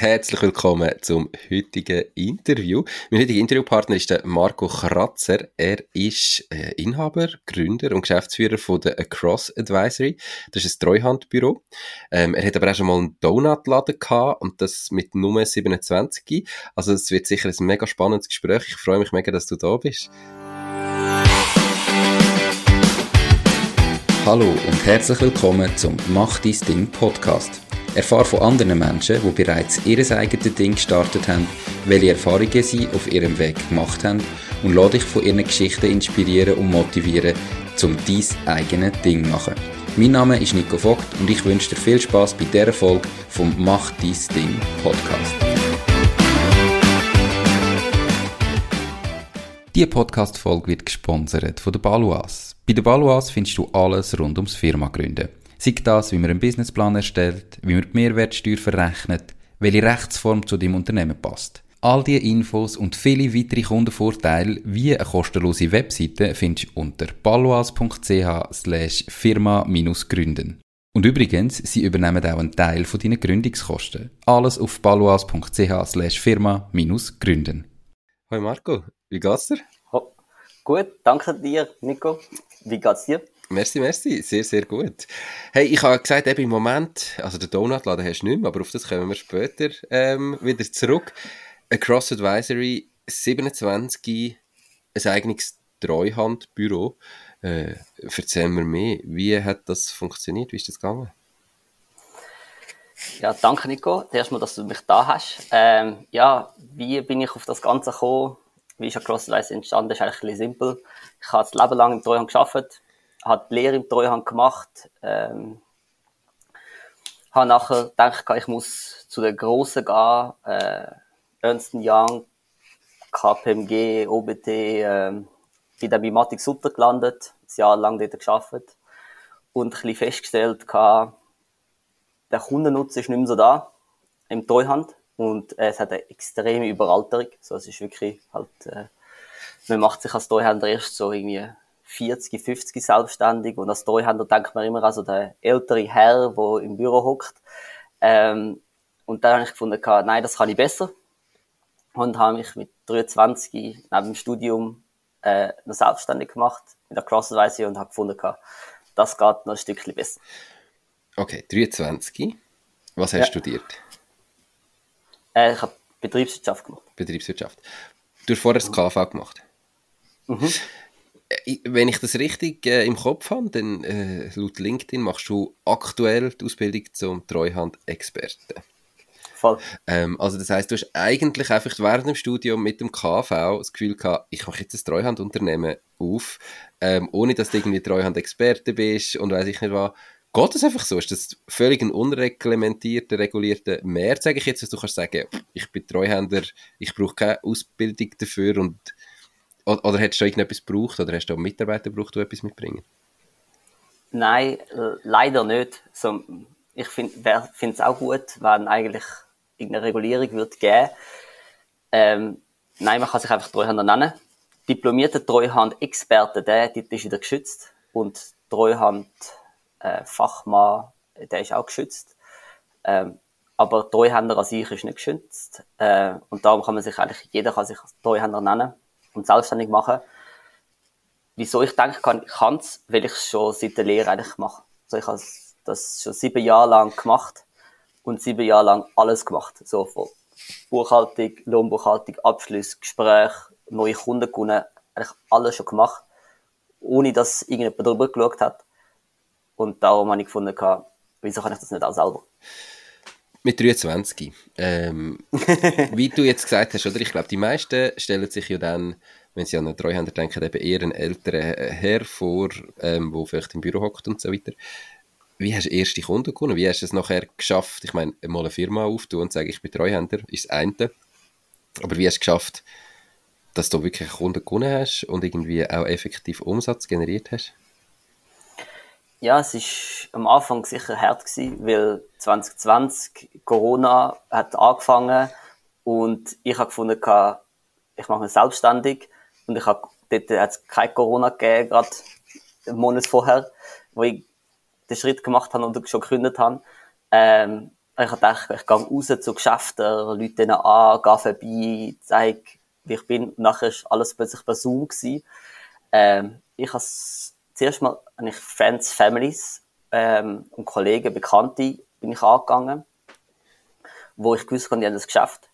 Herzlich willkommen zum heutigen Interview. Mein heutiger Interviewpartner ist der Marco Kratzer. Er ist äh, Inhaber, Gründer und Geschäftsführer von der Across Advisory. Das ist ein Treuhandbüro. Ähm, er hat aber auch schon mal einen Donutladen gehabt und das mit Nummer 27. Also es wird sicher ein mega spannendes Gespräch. Ich freue mich mega, dass du da bist. Hallo und herzlich willkommen zum Mach dein Ding Podcast. Erfahre von anderen Menschen, die bereits ihr eigenes Ding gestartet haben, welche Erfahrungen sie auf ihrem Weg gemacht haben und lade dich von ihren Geschichten inspirieren und motivieren, um dein eigenes Ding zu machen. Mein Name ist Nico Vogt und ich wünsche dir viel Spaß bei dieser Folge vom Mach dein Ding Podcast. Diese Podcast-Folge wird gesponsert von der Baluas. Bei der Baluas findest du alles rund ums Firma gründen. Sei das, wie man einen Businessplan erstellt, wie man die Mehrwertsteuer verrechnet, welche Rechtsform zu deinem Unternehmen passt. All diese Infos und viele weitere Kundenvorteile wie eine kostenlose Webseite findest du unter paloas.ch slash firma-gründen. Und übrigens, sie übernehmen auch einen Teil von deinen Gründungskosten. Alles auf paloas.ch slash firma-gründen. Hoi Marco, wie geht's dir? Oh, gut, danke dir, Nico. Wie geht's dir? Merci, merci. Sehr, sehr gut. Hey, ich habe gesagt, eben im Moment, also den Donutladen hast du nicht mehr, aber auf das kommen wir später ähm, wieder zurück. Across Advisory 27, ein eigenes Treuhandbüro. Äh, erzähl mir mehr. Wie hat das funktioniert? Wie ist das gegangen? Ja, danke Nico. Erstmal, dass du mich da hast. Ähm, ja, wie bin ich auf das Ganze gekommen? Wie ist Across Advisory entstanden? Das ist eigentlich ein bisschen simpel. Ich habe das Leben lang im Treuhand gearbeitet hat die Lehre im Treuhand gemacht, ähm, habe nachher gedacht, ich muss zu den Grossen gehen, äh, Ernst Young, KPMG, OBT, äh, bin dann bei Matik Sutter gelandet, ein Jahr lang dort gearbeitet. Und ein bisschen festgestellt, der Kundennutzen ist nicht mehr so da im Treuhand. Und äh, es hat eine extreme Überalterung, so es ist wirklich halt, äh, man macht sich als Treuhänder erst so irgendwie 40, 50 selbstständig und als Treuhänder denkt man immer an so den älteren Herr, der im Büro hockt. Ähm, und dann habe ich gefunden, nein, das kann ich besser. Und habe mich mit 23 neben dem Studium äh, noch selbstständig gemacht mit der Crossweise und habe gefunden, das geht noch ein Stückchen besser. Okay, 23. Was hast du ja. studiert? Äh, ich habe Betriebswirtschaft gemacht. Betriebswirtschaft. Du hast vorher das KV gemacht? Mhm. Äh, wenn ich das richtig äh, im Kopf habe, dann äh, laut LinkedIn machst du aktuell die Ausbildung zum Treuhand-Experten. Voll. Ähm, also das heißt, du hast eigentlich einfach während dem Studium mit dem KV das Gefühl gehabt, ich mache jetzt ein Treuhandunternehmen auf, ähm, ohne dass du irgendwie Treuhand-Experte bist und weiß ich nicht was. Geht das einfach so? Ist das völlig ein unreglementierter, regulierter Mehr, sage ich jetzt, dass du kannst sagen, ich bin Treuhänder, ich brauche keine Ausbildung dafür und oder, oder hättest du irgendetwas gebraucht oder hast du Mitarbeiter gebraucht, die etwas mitbringen? Nein, leider nicht. So, ich finde es auch gut, wenn eigentlich irgendeine Regulierung wird geben. Ähm, nein, man kann sich einfach Treuhänder nennen. Diplomierter Treuhand-Experte, der Titel ist wieder geschützt. Und Treuhand-Fachmann, äh, der ist auch geschützt. Ähm, aber Treuhänder an sich ist nicht geschützt. Äh, und darum kann man sich eigentlich, jeder kann sich Treuhänder nennen und selbstständig machen. Wieso ich denke, kann, ich kann es, weil ich schon seit der Lehre eigentlich mache. Also ich habe das schon sieben Jahre lang gemacht und sieben Jahre lang alles gemacht. So von Buchhaltung, Lohnbuchhaltung, Abschluss, Gespräch, neue Kunden gewonnen, eigentlich alles schon gemacht, ohne dass irgendjemand darüber geschaut hat. Und darum habe ich gefunden, wieso kann ich das nicht auch selber? Mit 23. Ähm, wie du jetzt gesagt hast, oder? Ich glaube, die meisten stellen sich ja dann, wenn sie an einen Treuhänder denken, eben eher einen älteren Herr vor, ähm, wo vielleicht im Büro hockt und so weiter. Wie hast du erste Kunden gewonnen? Wie hast du es nachher geschafft? Ich meine, mal eine Firma auftun und sagen, ich bin Treuhänder, ist das eine. Aber wie hast du es geschafft, dass du wirklich Kunden gewonnen hast und irgendwie auch effektiv Umsatz generiert hast? Ja, es ist am Anfang sicher hart gewesen, weil 2020 Corona hat angefangen und ich habe gefunden, ich mache mich selbstständig und ich habe dort hat es kein Corona gegeben, gerade einen Monat vorher, wo ich den Schritt gemacht habe und schon gegründet habe. Ähm, Ich habe gedacht, ich gehe raus zu Geschäften, Leute denen an, gehe vorbei, zeige, wie ich bin. Und nachher war alles plötzlich bei Zoom. Ähm, ich habe zuerst mal eigentlich Fans, Families ähm, und Kollegen, Bekannte bin ich angegangen, wo ich gewusst habe, die haben das Geschäft.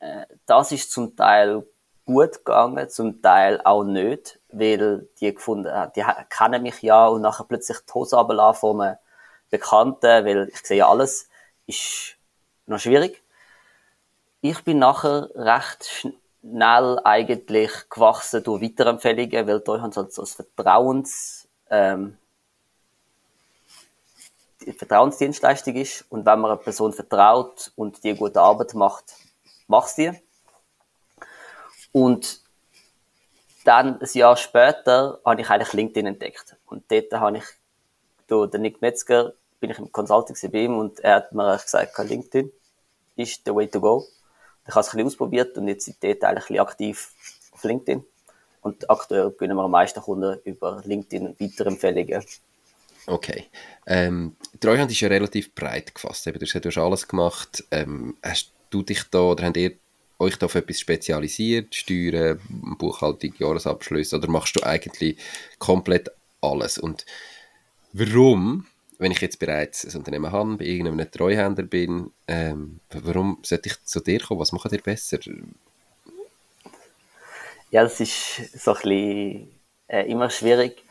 Äh, das ist zum Teil gut gegangen, zum Teil auch nicht, weil die gefunden haben, die kennen mich ja und nachher plötzlich die Hose von einem Bekannten, weil ich sehe ja alles, ist noch schwierig. Ich bin nachher recht schnell eigentlich gewachsen durch Weiterempfehlungen, weil Deutschland halt so ein Vertrauens, ähm, Vertrauensdienstleistung ist und wenn man einer Person vertraut und die gute Arbeit macht, machst die. Und dann, ein Jahr später, habe ich eigentlich LinkedIn entdeckt. Und dort habe ich, durch den Nick Metzger, bin ich im Consulting bei ihm und er hat mir gesagt, LinkedIn ist the way to go. Ich habe es ein ausprobiert und jetzt sind dort eigentlich aktiv auf LinkedIn. Und aktuell gewinnen wir am meisten Kunden über LinkedIn Weiterempfehlungen. Okay. Ähm, Treuhand ist ja relativ breit gefasst. Du hast alles gemacht. Ähm, hast du dich da oder habt ihr euch da auf etwas spezialisiert? Steuern, Buchhaltung, Jahresabschlüsse? Oder machst du eigentlich komplett alles? Und warum, wenn ich jetzt bereits ein Unternehmen habe, bei irgendeinem Treuhänder bin, ähm, warum sollte ich zu dir kommen? Was macht ihr besser? Ja, das ist so ein bisschen äh, immer schwierig.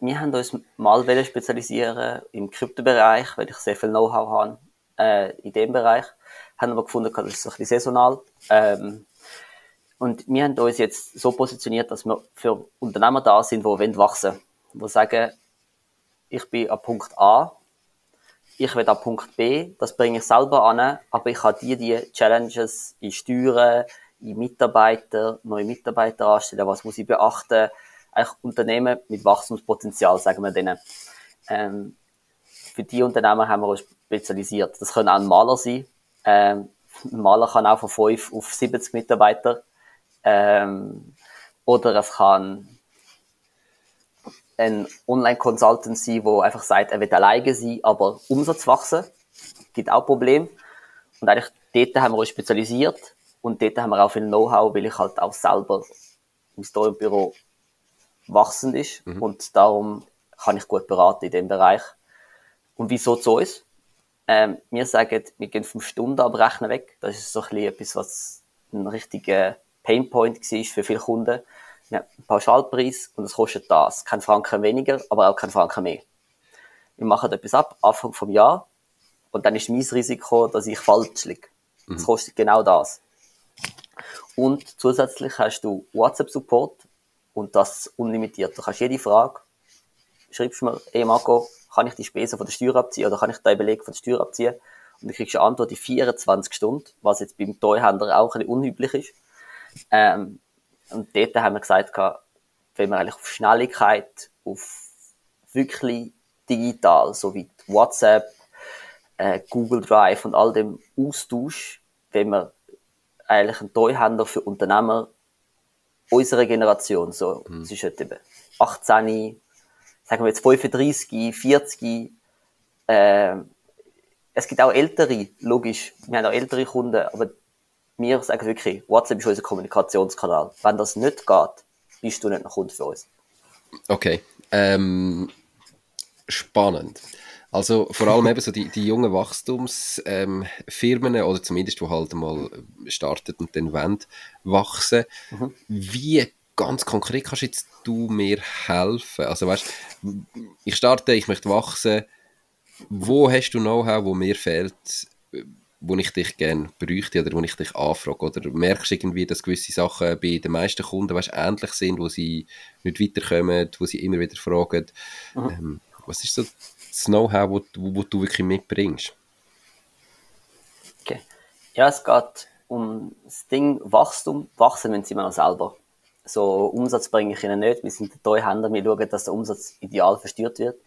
Wir haben uns mal spezialisieren im Kryptobereich, weil ich sehr viel Know-how habe äh, in dem Bereich haben aber gefunden, das ist so ein bisschen saisonal. Ähm, und wir haben uns jetzt so positioniert, dass wir für Unternehmer da sind, die wollen wachsen Die sagen, ich bin an Punkt A, ich will an Punkt B, das bringe ich selber an, aber ich habe die, die Challenges in Steuern, in Mitarbeiter, neue Mitarbeiter anstellen, was muss ich beachten, eigentlich Unternehmen mit Wachstumspotenzial, sagen wir denen. Ähm, für die Unternehmen haben wir uns spezialisiert. Das können auch Maler sein, ähm, ein Maler kann auch von 5 auf 70 Mitarbeiter. Ähm, oder es kann ein Online-Consultant sein, der einfach sagt, er will alleine sein, aber Umsatz wachsen. Gibt auch Probleme. Und eigentlich dort haben wir uns spezialisiert und dort haben wir auch viel Know-how, weil ich halt auch selber im Story-Büro wachsend ist mhm. und darum kann ich gut beraten in dem Bereich. Und wieso zu uns? Ähm, wir sagen, wir gehen fünf Stunden abrechnen weg. Das ist so ein bisschen etwas, was ein richtiger Painpoint war für viele Kunden. Wir haben einen Pauschalpreis und es kostet das. Kein Franken weniger, aber auch kein Franken mehr. Wir machen etwas ab, Anfang vom Jahr, und dann ist mein Risiko, dass ich falsch liege. Es mhm. kostet genau das. Und zusätzlich hast du WhatsApp-Support und das unlimitiert. Du kannst jede Frage, schreibst mir, hey Marco, kann ich die Spesen von der Steuer abziehen oder kann ich den Beleg von der Steuer abziehen? Und dann kriegst du eine Antwort in 24 Stunden, was jetzt beim Treuhänder auch ein bisschen unüblich ist. Ähm, und dort haben wir gesagt, wenn wir eigentlich auf Schnelligkeit, auf wirklich digital, so wie WhatsApp, äh, Google Drive und all dem Austausch, wenn wir eigentlich ein Treuhänder für Unternehmer unserer Generation, so mhm. zwischen eben 18, sagen wir jetzt 35, 40, äh, es gibt auch ältere, logisch, wir haben auch ältere Kunden, aber wir sagen wirklich, WhatsApp ist unser Kommunikationskanal. Wenn das nicht geht, bist du nicht ein Kunde für uns. Okay, ähm, spannend. Also vor allem eben so die, die jungen Wachstumsfirmen ähm, oder zumindest, die halt mal startet und dann wollen wachsen. Mhm. Wie ganz konkret kannst jetzt du mir helfen? Also weißt, ich starte, ich möchte wachsen. Wo hast du Know-how, wo mir fehlt, wo ich dich gerne bräuchte oder wo ich dich anfrage? Oder merkst du irgendwie, dass gewisse Sachen bei den meisten Kunden weißt, ähnlich sind, wo sie nicht weiterkommen, wo sie immer wieder fragen? Mhm. Ähm, was ist so das Know-how, wo, wo, wo, du wirklich mitbringst? Okay. Ja, es geht um das Ding Wachstum. Wachsen müssen sie immer noch selber so Umsatz bringe ich ihnen nicht. Wir sind Treuhänder, wir schauen, dass der Umsatz ideal versteuert wird.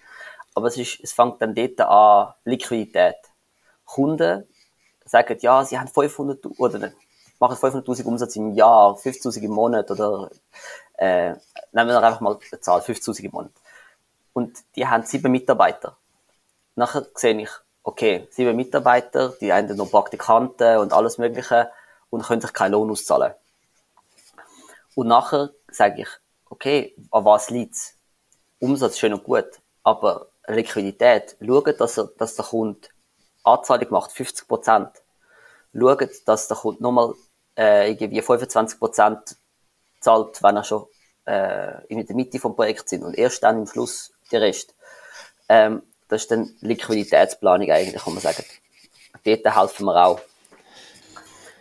Aber es, ist, es fängt dann dort an, Liquidität. Kunden sagen, ja, sie haben 500, oder machen 500.000 Umsatz im Jahr, 50.000 im Monat, oder, äh, nehmen wir einfach mal eine Zahl, 50.000 im Monat. Und die haben sieben Mitarbeiter. Nachher sehe ich, okay, sieben Mitarbeiter, die haben noch Praktikanten und alles Mögliche und können sich keinen Lohn auszahlen. Und nachher sage ich, okay, an was liegt's? Umsatz schön und gut, aber Liquidität, schaut, dass, er, dass der Kunde Anzahlung macht, 50 Prozent. Schaut, dass der Kunde nochmal äh, irgendwie 25 Prozent zahlt, wenn er schon äh, in der Mitte vom Projekt sind und erst dann im Schluss der Rest. Ähm, das ist dann Liquiditätsplanung eigentlich, kann man sagen. Dort helfen wir auch.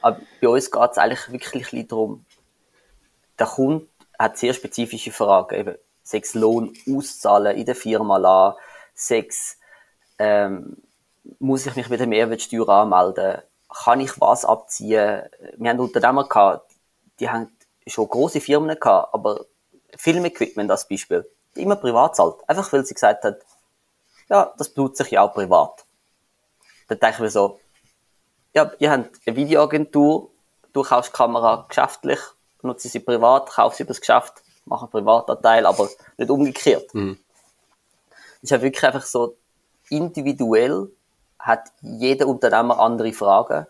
Aber bei uns geht es eigentlich wirklich darum, der Kunde hat sehr spezifische Fragen, eben sechs Lohn auszahlen in der Firma lassen, sechs ähm, muss ich mich mit der Mehrwertsteuer anmelden, kann ich was abziehen? Wir haben Unternehmer gehabt, die haben schon große Firmen gehabt, aber Filmequipment als Beispiel, die immer privat zahlt. Einfach weil sie gesagt hat, ja, das benutze ich ja auch privat. Dann denke ich mir so, ja, ihr habt eine Videoagentur, du kaufst die Kamera geschäftlich, nutze sie privat, kaufst sie über das Geschäft, mach einen Privatanteil, aber nicht umgekehrt. Mhm. ist ja wirklich einfach so, individuell hat jeder Unternehmer andere Fragen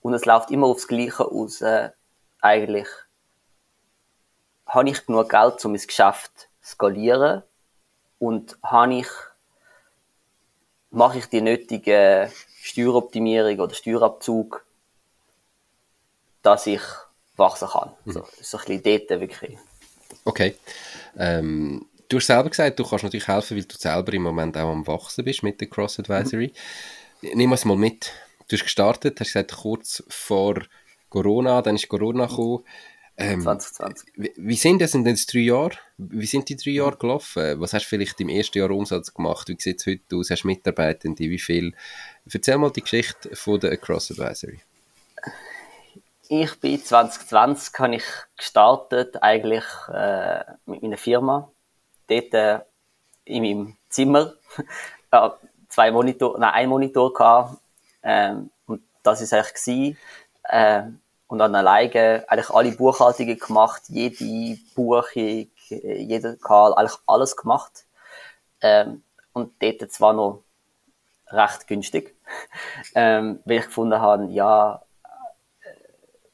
und es läuft immer aufs Gleiche aus, äh, eigentlich. Habe ich genug Geld, um mein Geschäft zu skalieren und habe ich mache ich die nötige Steueroptimierung oder Steuerabzug, dass ich wachsen kann. Mhm. So, so ein bisschen dort wirklich. Okay. Ähm, du hast selber gesagt, du kannst natürlich helfen, weil du selber im Moment auch am Wachsen bist mit der Cross Advisory. Mhm. Nimm es mal mit. Du hast gestartet, hast gesagt, kurz vor Corona, dann ist Corona gekommen. Ähm, 2020. Wie, wie sind das in den drei Jahren? Wie sind die drei Jahre gelaufen? Was hast du vielleicht im ersten Jahr Umsatz gemacht? Wie sieht es heute aus? Hast du Mitarbeitende? Wie viel? Erzähl mal die Geschichte von der Across Advisory. Ich bin 2020 habe ich gestartet eigentlich äh, mit meiner Firma. Dort äh, in meinem Zimmer. äh, zwei Monitor, nein, ein Monitor gehabt. Ähm, und das ist eigentlich gewesen. Äh, und dann alleine eigentlich alle Buchhaltungen gemacht, jede Buchung, jeder Karl, eigentlich alles gemacht. Ähm, und dort zwar noch recht günstig, ähm, weil ich gefunden habe, ja, äh,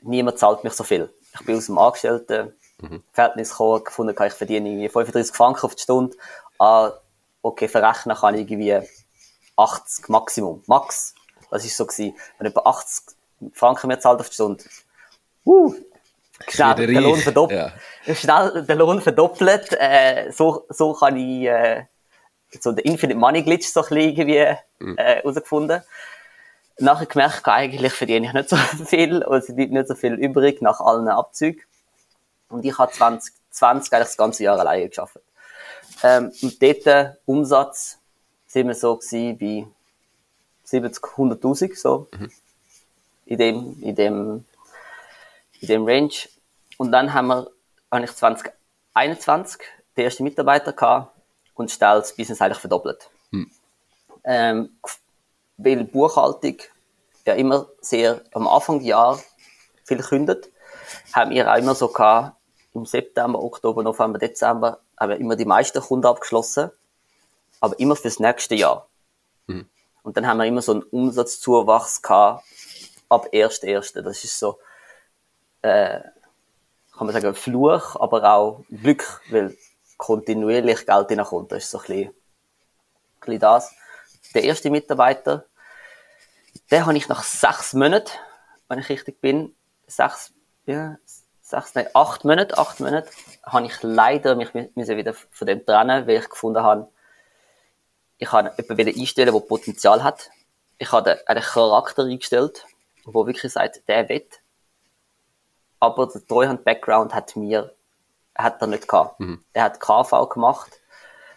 niemand zahlt mich so viel. Ich bin aus dem Angestellten mhm. Verhältnis gekommen, gefunden, ich verdiene irgendwie 35 Franken auf die Stunde. Ah, okay, verrechnen kann ich irgendwie 80 Maximum, Max. Das ist so gewesen. Wenn etwa 80 Franken mehr zahlt auf die Stunde. Uh, schnell den Lohn verdoppelt. Ja. Schnell den Lohn verdoppelt. Äh, so, so kann ich äh, so den Infinite Money Glitch so ein bisschen irgendwie mhm. äh, herausgefunden. Nachher gemerkt, eigentlich verdiene ich nicht so viel, und es bleibt nicht so viel übrig nach allen Abzügen. Und ich habe 2020 eigentlich das ganze Jahr alleine geschafft. Ähm, und dort äh, Umsatz sind wir so gewesen bei 70, 100.000, so. Mhm. In dem, in dem, in dem Range. Und dann haben wir, habe ich 2021 den ersten Mitarbeiter gehabt und schnell das Business eigentlich verdoppelt. Hm. Ähm, weil Buchhaltung ja immer sehr am Anfang des Jahres viel kündet, haben wir auch immer so gehabt, im September, Oktober, November, Dezember, haben wir immer die meisten Kunden abgeschlossen, aber immer fürs nächste Jahr. Mhm. Und dann haben wir immer so einen Umsatzzuwachs gehabt ab 1.1. Das ist so, äh, kann man sagen, Fluch, aber auch Glück, weil kontinuierlich Geld reinkommt. Das ist so ein bisschen, ein bisschen das. Der erste Mitarbeiter, den habe ich nach sechs Monaten, wenn ich richtig bin, sechs, ja, sechs, nein, acht Monate, acht Monate, habe ich leider mich müssen wieder von dem trennen, weil ich gefunden habe, ich habe jemanden einstellen, der Potenzial hat. Ich habe einen Charakter eingestellt, wo wirklich sagt, der will. Aber der Treuhand-Background hat mir, hat er nicht gehabt. Mhm. Er hat KV gemacht,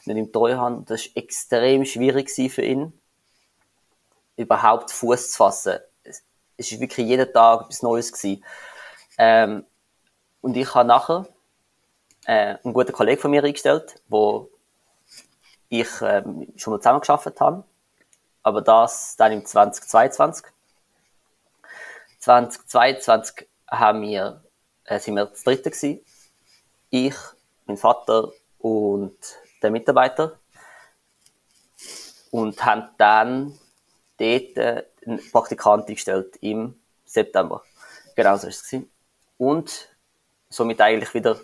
nicht im Treuhand. Das war extrem schwierig für ihn, überhaupt Fuß zu fassen. Es war wirklich jeden Tag etwas Neues gewesen. Ähm, und ich habe nachher äh, einen guten Kollegen von mir eingestellt, wo ich ähm, schon mal zusammengearbeitet habe. Aber das dann im 2022. 2022 haben wir, äh, sind wir das dritte gewesen. Ich, mein Vater und der Mitarbeiter. Und haben dann dort äh, einen Praktikant eingestellt im September. Genau so war es. Und somit eigentlich wieder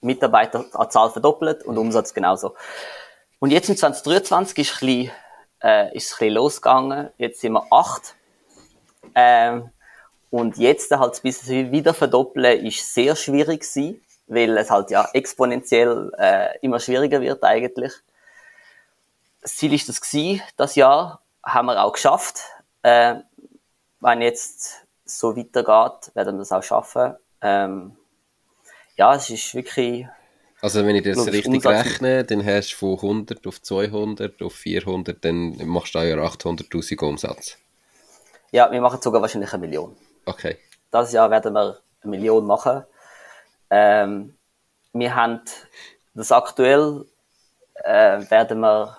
Mitarbeiter an Zahl verdoppelt und Umsatz genauso. Und jetzt in 2023 ist, ein bisschen, äh, ist es ein bisschen losgegangen. Jetzt sind wir acht. Ähm, und jetzt halt bis wieder verdoppeln ist sehr schwierig gewesen, weil es halt ja exponentiell äh, immer schwieriger wird eigentlich. Das Ziel ist das gewesen, das Jahr haben wir auch geschafft. Äh, wenn jetzt so weitergeht, werden wir das auch schaffen. Ähm, ja, es ist wirklich. Also, wenn ich das richtig Umsatz rechne, dann hast du von 100 auf 200 auf 400, dann machst du ja 800.000 Umsatz. Ja, wir machen sogar wahrscheinlich eine Million. Okay. Das Jahr werden wir eine Million machen. Ähm, wir haben das aktuell äh, werden wir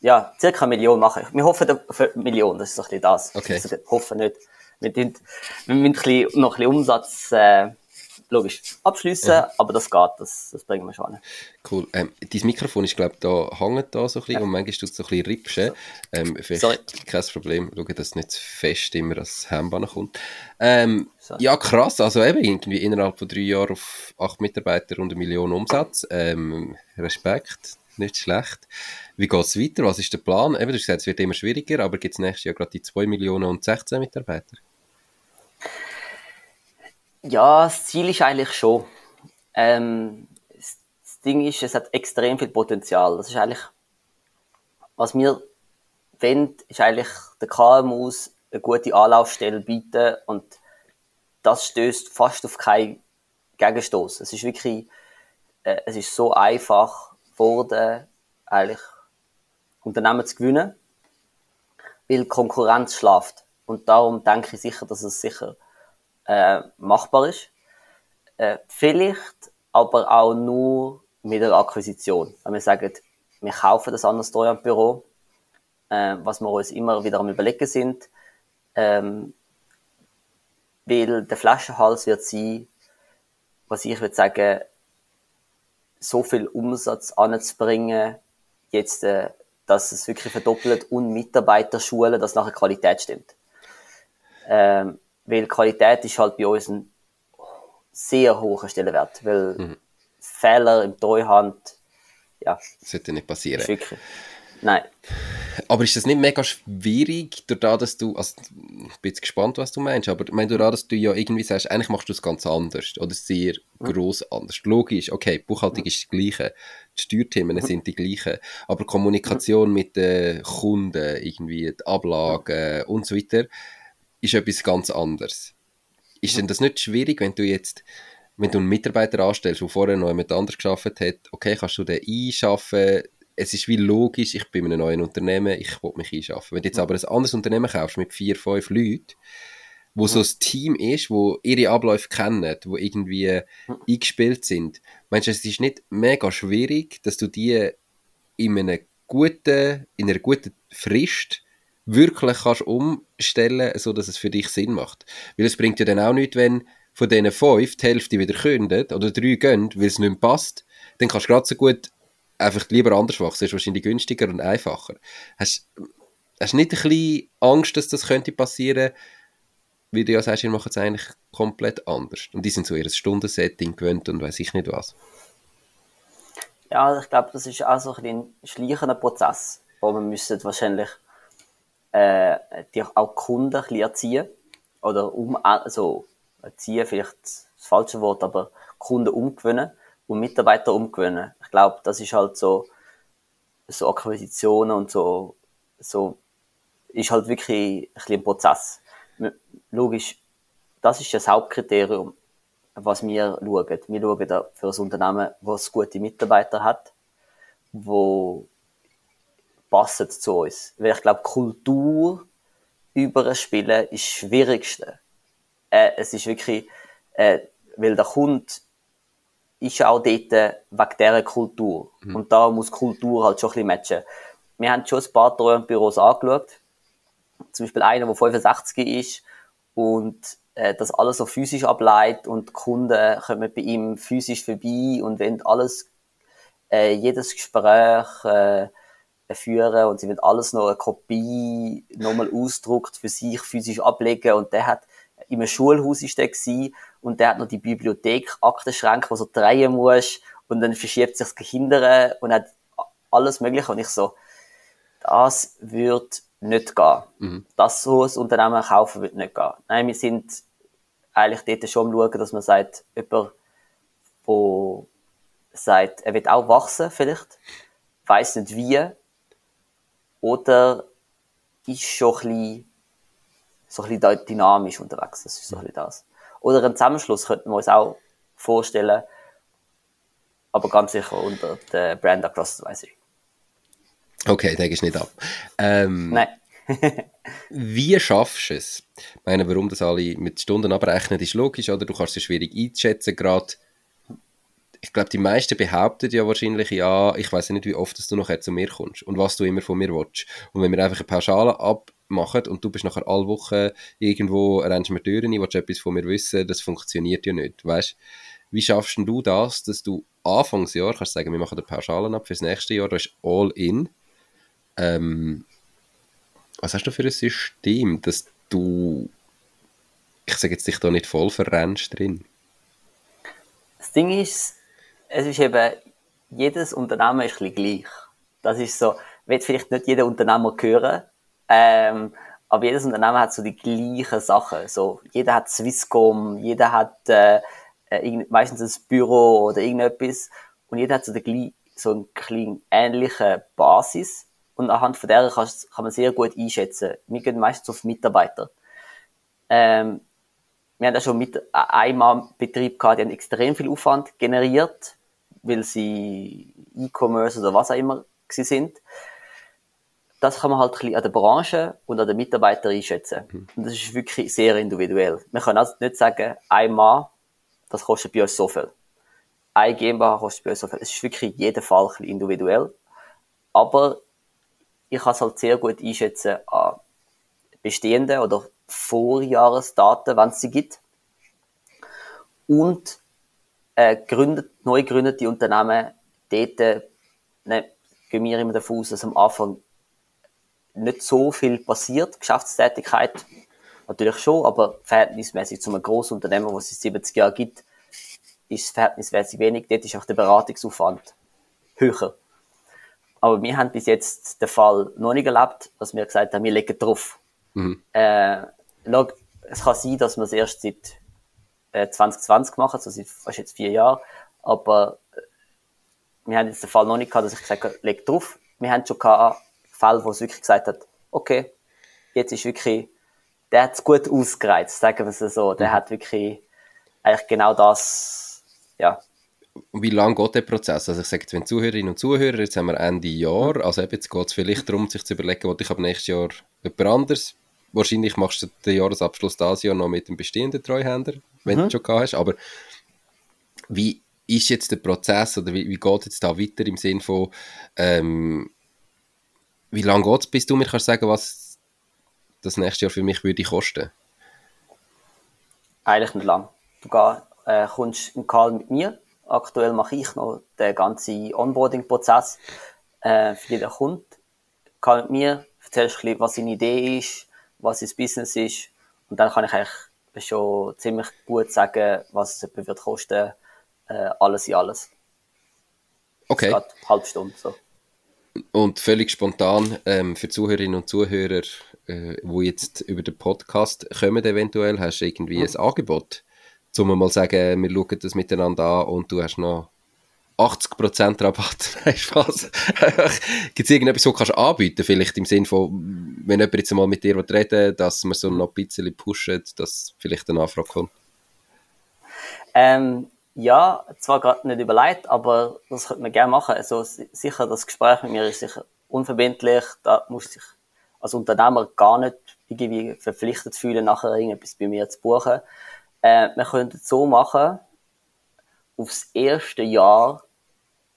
ja, circa eine Million machen. Wir hoffen auf eine Million, das ist ein bisschen das. Okay. Also, hoffen nicht. Wir, müssen ein bisschen, noch ein bisschen Umsatz äh, logisch abschließen, ja. aber das geht, das, das bringen wir schon. Cool. Ähm, dein Mikrofon ist, glaube ich, da hängt da so ein bisschen ja. und manchmal tut es so ein bisschen ripschen. Ähm, Sorry. Kein Problem, schau, dass es nicht zu fest immer als Hembahn kommt. Ähm, ja, krass, also eben irgendwie innerhalb von drei Jahren auf acht Mitarbeiter und eine Million Umsatz. Ähm, Respekt, nicht schlecht. Wie geht es weiter? Was ist der Plan? Eben, du hast gesagt, es wird immer schwieriger, aber gibt es nächstes Jahr gerade die 2 Millionen und 16 Mitarbeiter? Ja, das Ziel ist eigentlich schon. Ähm, das Ding ist, es hat extrem viel Potenzial. Das ist eigentlich, was wir wollen, ist eigentlich der KMUs eine gute Anlaufstelle bieten und das stößt fast auf keinen Gegenstoß. Es ist wirklich, äh, es ist so einfach geworden, eigentlich Unternehmen zu gewinnen, weil Konkurrenz schlaft. Und darum denke ich sicher, dass es sicher äh, machbar ist. Äh, vielleicht aber auch nur mit der Akquisition. Wenn wir sagen, wir kaufen das anders Büro, äh, was wir uns immer wieder am überlegen sind, ähm, weil der Flaschenhals wird sein, was ich würde sagen, so viel Umsatz anzubringen, jetzt, äh, dass es wirklich verdoppelt und Mitarbeiter schulen, dass nachher Qualität stimmt. Ähm, weil Qualität ist halt bei uns ein sehr hoher Stellenwert, weil mhm. Fehler im Treuhand, ja. Sollte nicht passieren. Wirklich, nein. Aber ist das nicht mega schwierig, dadurch, dass du, also, ich bin jetzt gespannt, was du meinst, aber ich meine, dadurch, dass du ja irgendwie sagst, eigentlich machst du es ganz anders oder sehr mhm. gross anders. Logisch, okay, Buchhaltung mhm. ist das Gleiche, die Steuerthemen mhm. sind die gleichen, aber Kommunikation mhm. mit den Kunden, irgendwie die Ablagen und so weiter, ist etwas ganz anderes. Ist denn das nicht schwierig, wenn du jetzt, wenn du einen Mitarbeiter anstellst, der vorher noch jemand anders geschafft hat, okay, kannst du den einschaffen? Es ist wie logisch, ich bin in einem neuen Unternehmen, ich will mich einschaffen. Wenn du jetzt aber ein anderes Unternehmen kaufst mit vier, fünf Leuten, wo so ein Team ist, wo ihre Abläufe kennen, wo irgendwie eingespielt sind, meinst du, es ist nicht mega schwierig, dass du die in einer guten, in einer guten Frist wirklich kannst umstellen, so dass es für dich Sinn macht. Weil es bringt ja dann auch nichts, wenn von diesen fünf die Hälfte wieder kündet oder drei gehen, weil es nicht mehr passt, dann kannst du gerade so gut einfach lieber anders wachsen. Das ist wahrscheinlich günstiger und einfacher. Hast, hast du nicht ein bisschen Angst, dass das könnte passieren, wie du ja sagst, ihr macht es eigentlich komplett anders. Und die sind so ihr Stundensetting gewöhnt und weiß ich nicht was. Ja, ich glaube, das ist auch so ein, ein schleichender Prozess, wo man müsste wahrscheinlich äh, die auch Kunden ein bisschen erziehen. Oder um, also, erziehen vielleicht das falsche Wort, aber Kunden umgewöhnen und Mitarbeiter umgewöhnen. Ich glaube, das ist halt so, so Akquisitionen und so, so, ist halt wirklich ein bisschen ein Prozess. Logisch, das ist das Hauptkriterium, was wir schauen. Wir schauen für ein Unternehmen, das gute Mitarbeiter hat, wo passen zu uns. Weil ich glaube, Kultur über Spielen ist das Schwierigste. Äh, es ist wirklich, äh, weil der Kunde ist auch dort wegen dieser Kultur. Mhm. Und da muss Kultur halt schon ein bisschen matchen. Wir haben schon ein paar Büros angeschaut. Zum Beispiel einer, der 65 ist und äh, das alles so physisch ableitet und die Kunden kommen bei ihm physisch vorbei und wenn alles, äh, jedes Gespräch, äh, führen und sie will alles noch eine Kopie nochmal ausdruckt für sich physisch ablegen und der hat einem Schulhaus ist der gewesen, und der hat noch die Bibliothek Aktenschränke, wo so drehen muss und dann verschiebt sich das Gehindern und hat alles mögliche und ich so das wird nicht gehen. Mhm. Das so ein Unternehmen kaufen wird nicht gehen. Nein, wir sind eigentlich dort schon am schauen, dass man sagt, jemand, der sagt, er wird auch wachsen vielleicht, weiß nicht wie, oder ist schon ein bisschen, so ein bisschen dynamisch unterwegs. Das ist so ein bisschen das. Oder einen Zusammenschluss könnten wir uns auch vorstellen, aber ganz sicher unter der Brand Across Advisory. Okay, der ist nicht ab. Ähm, Nein. wie schaffst du es? Ich meine, warum das alle mit Stunden abrechnen, ist logisch, oder? Du kannst es schwierig einschätzen, gerade ich glaube, die meisten behaupten ja wahrscheinlich, ja, ich weiß nicht, wie oft dass du nachher zu mir kommst und was du immer von mir willst. Und wenn wir einfach eine Pauschale abmachen und du bist nachher alle Wochen irgendwo, rennst mir Türen ein, willst etwas von mir wissen, das funktioniert ja nicht, weißt? Wie schaffst du das, dass du Anfangsjahr kannst sagen, wir machen eine Pauschale ab fürs nächste Jahr, das ist all in. Ähm, was hast du für ein System, dass du, ich sage jetzt, dich da nicht voll verrennst drin? Das Ding ist, es ist eben, jedes Unternehmen ist ein bisschen gleich. Das ist so, wird vielleicht nicht jeder Unternehmer hören, ähm, aber jedes Unternehmen hat so die gleichen Sachen. So, jeder hat Swisscom, jeder hat äh, äh meistens ein Büro oder irgendetwas und jeder hat so, die, so eine kleine ähnliche Basis und anhand von der kann, kann man sehr gut einschätzen. Wir gehen meistens auf Mitarbeiter. Ähm, wir haben da schon mit einmal Betrieb gehabt, die haben extrem viel Aufwand generiert weil sie E-Commerce oder was auch immer sie sind. Das kann man halt ein bisschen an der Branche und an den Mitarbeitern einschätzen. Mhm. Und das ist wirklich sehr individuell. Man kann also nicht sagen, ein Mann, das kostet bei uns so viel. Ein GmbH kostet bei uns so viel. Es ist wirklich jeder Fall ein bisschen individuell. Aber ich kann es halt sehr gut einschätzen an bestehenden oder Vorjahresdaten, wenn es sie gibt. Und äh, gründet, neu gegründete Unternehmen, dort äh, ne, gehen wir immer davon aus, dass am Anfang nicht so viel passiert, Geschäftstätigkeit natürlich schon, aber verhältnismäßig zu einem grossen Unternehmen, was es 70 Jahre gibt, ist es verhältnismäßig wenig. Dort ist auch der Beratungsaufwand höher. Aber wir haben bis jetzt den Fall noch nicht erlebt, dass wir gesagt haben, wir legen drauf. Mhm. Äh, es kann sein, dass wir es erst seit 2020 äh, gemacht, also seit fast jetzt vier Jahren. Aber äh, wir haben jetzt den Fall noch nicht gehabt, dass ich gesagt habe, leg drauf. Wir haben schon gehabt Fälle, wo es wirklich gesagt hat, okay, jetzt ist wirklich, der hat es gut ausgereizt, sagen wir es so. Der mhm. hat wirklich eigentlich genau das, ja. Wie lange geht der Prozess? Also ich sage jetzt, wenn Zuhörerinnen und Zuhörer, jetzt haben wir Ende Jahr, also eben jetzt geht es vielleicht darum, sich zu überlegen, was ich ab nächstes Jahr jemand anders wahrscheinlich machst du den Jahresabschluss dieses Jahr noch mit dem bestehenden Treuhänder, wenn mhm. du schon gehabt hast. Aber wie ist jetzt der Prozess oder wie, wie geht es da weiter im Sinn von, ähm, wie lange geht es, bis du mir kannst sagen, was das nächste Jahr für mich würde kosten? Eigentlich nicht lang. Du geh, äh, kommst im Call mit mir. Aktuell mache ich noch den ganzen Onboarding-Prozess äh, für jeden Kunden. Call mit mir, erzählst ein bisschen, was deine Idee ist, was das Business ist. Und dann kann ich eigentlich schon ziemlich gut sagen, was es etwa wird kosten, äh, alles in alles. Okay. Eine halbe Stunde so. Und völlig spontan ähm, für Zuhörerinnen und Zuhörer, äh, wo jetzt über den Podcast kommen eventuell, hast du irgendwie mhm. ein Angebot, um mal sagen, wir schauen das miteinander an und du hast noch 80% Rabatt. Spaß. Gibt es irgendetwas, was du anbieten kannst Vielleicht im Sinne von, wenn jemand jetzt mal mit dir reden dass wir so noch ein bisschen pushen, dass vielleicht eine Anfrage kommt? Ähm, ja, zwar gerade nicht überlegt, aber das könnte man gerne machen. Also sicher, das Gespräch mit mir ist sicher unverbindlich. Da muss ich als Unternehmer gar nicht irgendwie verpflichtet fühlen, nachher irgendetwas bei mir zu buchen. Äh, wir könnten es so machen, aufs erste Jahr,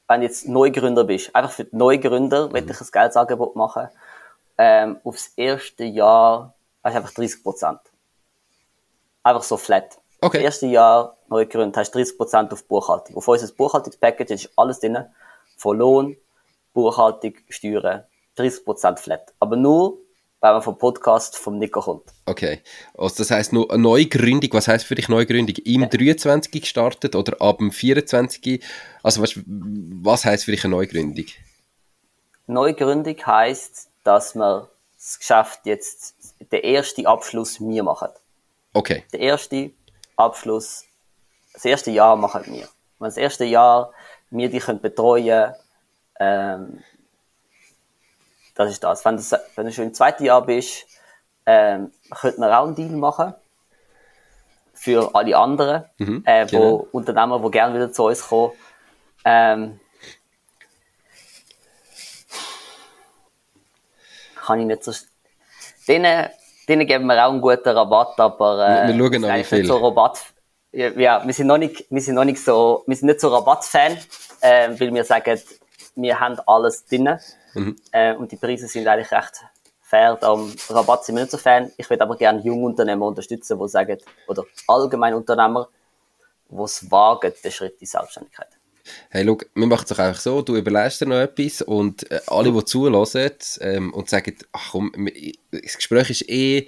wenn du jetzt Neugründer bist, einfach für die Neugründer, mhm. will ich ein Geldsangebot machen, ähm, aufs erste Jahr hast du einfach 30 Prozent. Einfach so flat. Okay. Das erste Jahr Neugründer hast du 30 Prozent auf Buchhaltung. Auf unser Buchhaltungspackage ist alles drin. Von Lohn, Buchhaltung, Steuern 30% flat. Aber nur, wenn man vom Podcast vom Nico kommt. Okay. Also das heisst nur eine Neugründung, was heisst für dich Neugründung? Im ja. 23 gestartet oder ab dem 24? Also was, was heisst für dich eine Neugründung? Neugründung heisst, dass wir das Geschäft jetzt, den ersten Abschluss wir machen. Okay. Der erste Abschluss, das erste Jahr machen wir. Wenn das erste Jahr wir können betreuen ähm, das ist das. Wenn, das, wenn du schon im zweiten Jahr bist, ähm, könnte man auch einen Deal machen für alle anderen, mhm, äh, wo genau. Unternehmer, die gerne wieder zu uns kommen. Ähm, kann ich nicht so. Denen, denen geben wir auch einen guten Rabatt, aber äh, wir, wir schauen noch wie viel. So Rabatt, ja, wir sind noch nicht, wir sind noch nicht so, wir sind nicht so Rabattfan, äh, weil wir sagen, wir haben alles drin mhm. äh, und die Preise sind eigentlich recht fair. Am Rabatt sind wir nicht so Fan. Ich würde aber gerne junge Unternehmer unterstützen, die sagen, oder allgemein Unternehmer, die es wagen, den Schritt in die Selbstständigkeit. Hey, schau, wir machen es doch einfach so, du überlegst dir noch etwas und äh, alle, die zulassen ähm, und sagen, ach komm, das Gespräch ist eh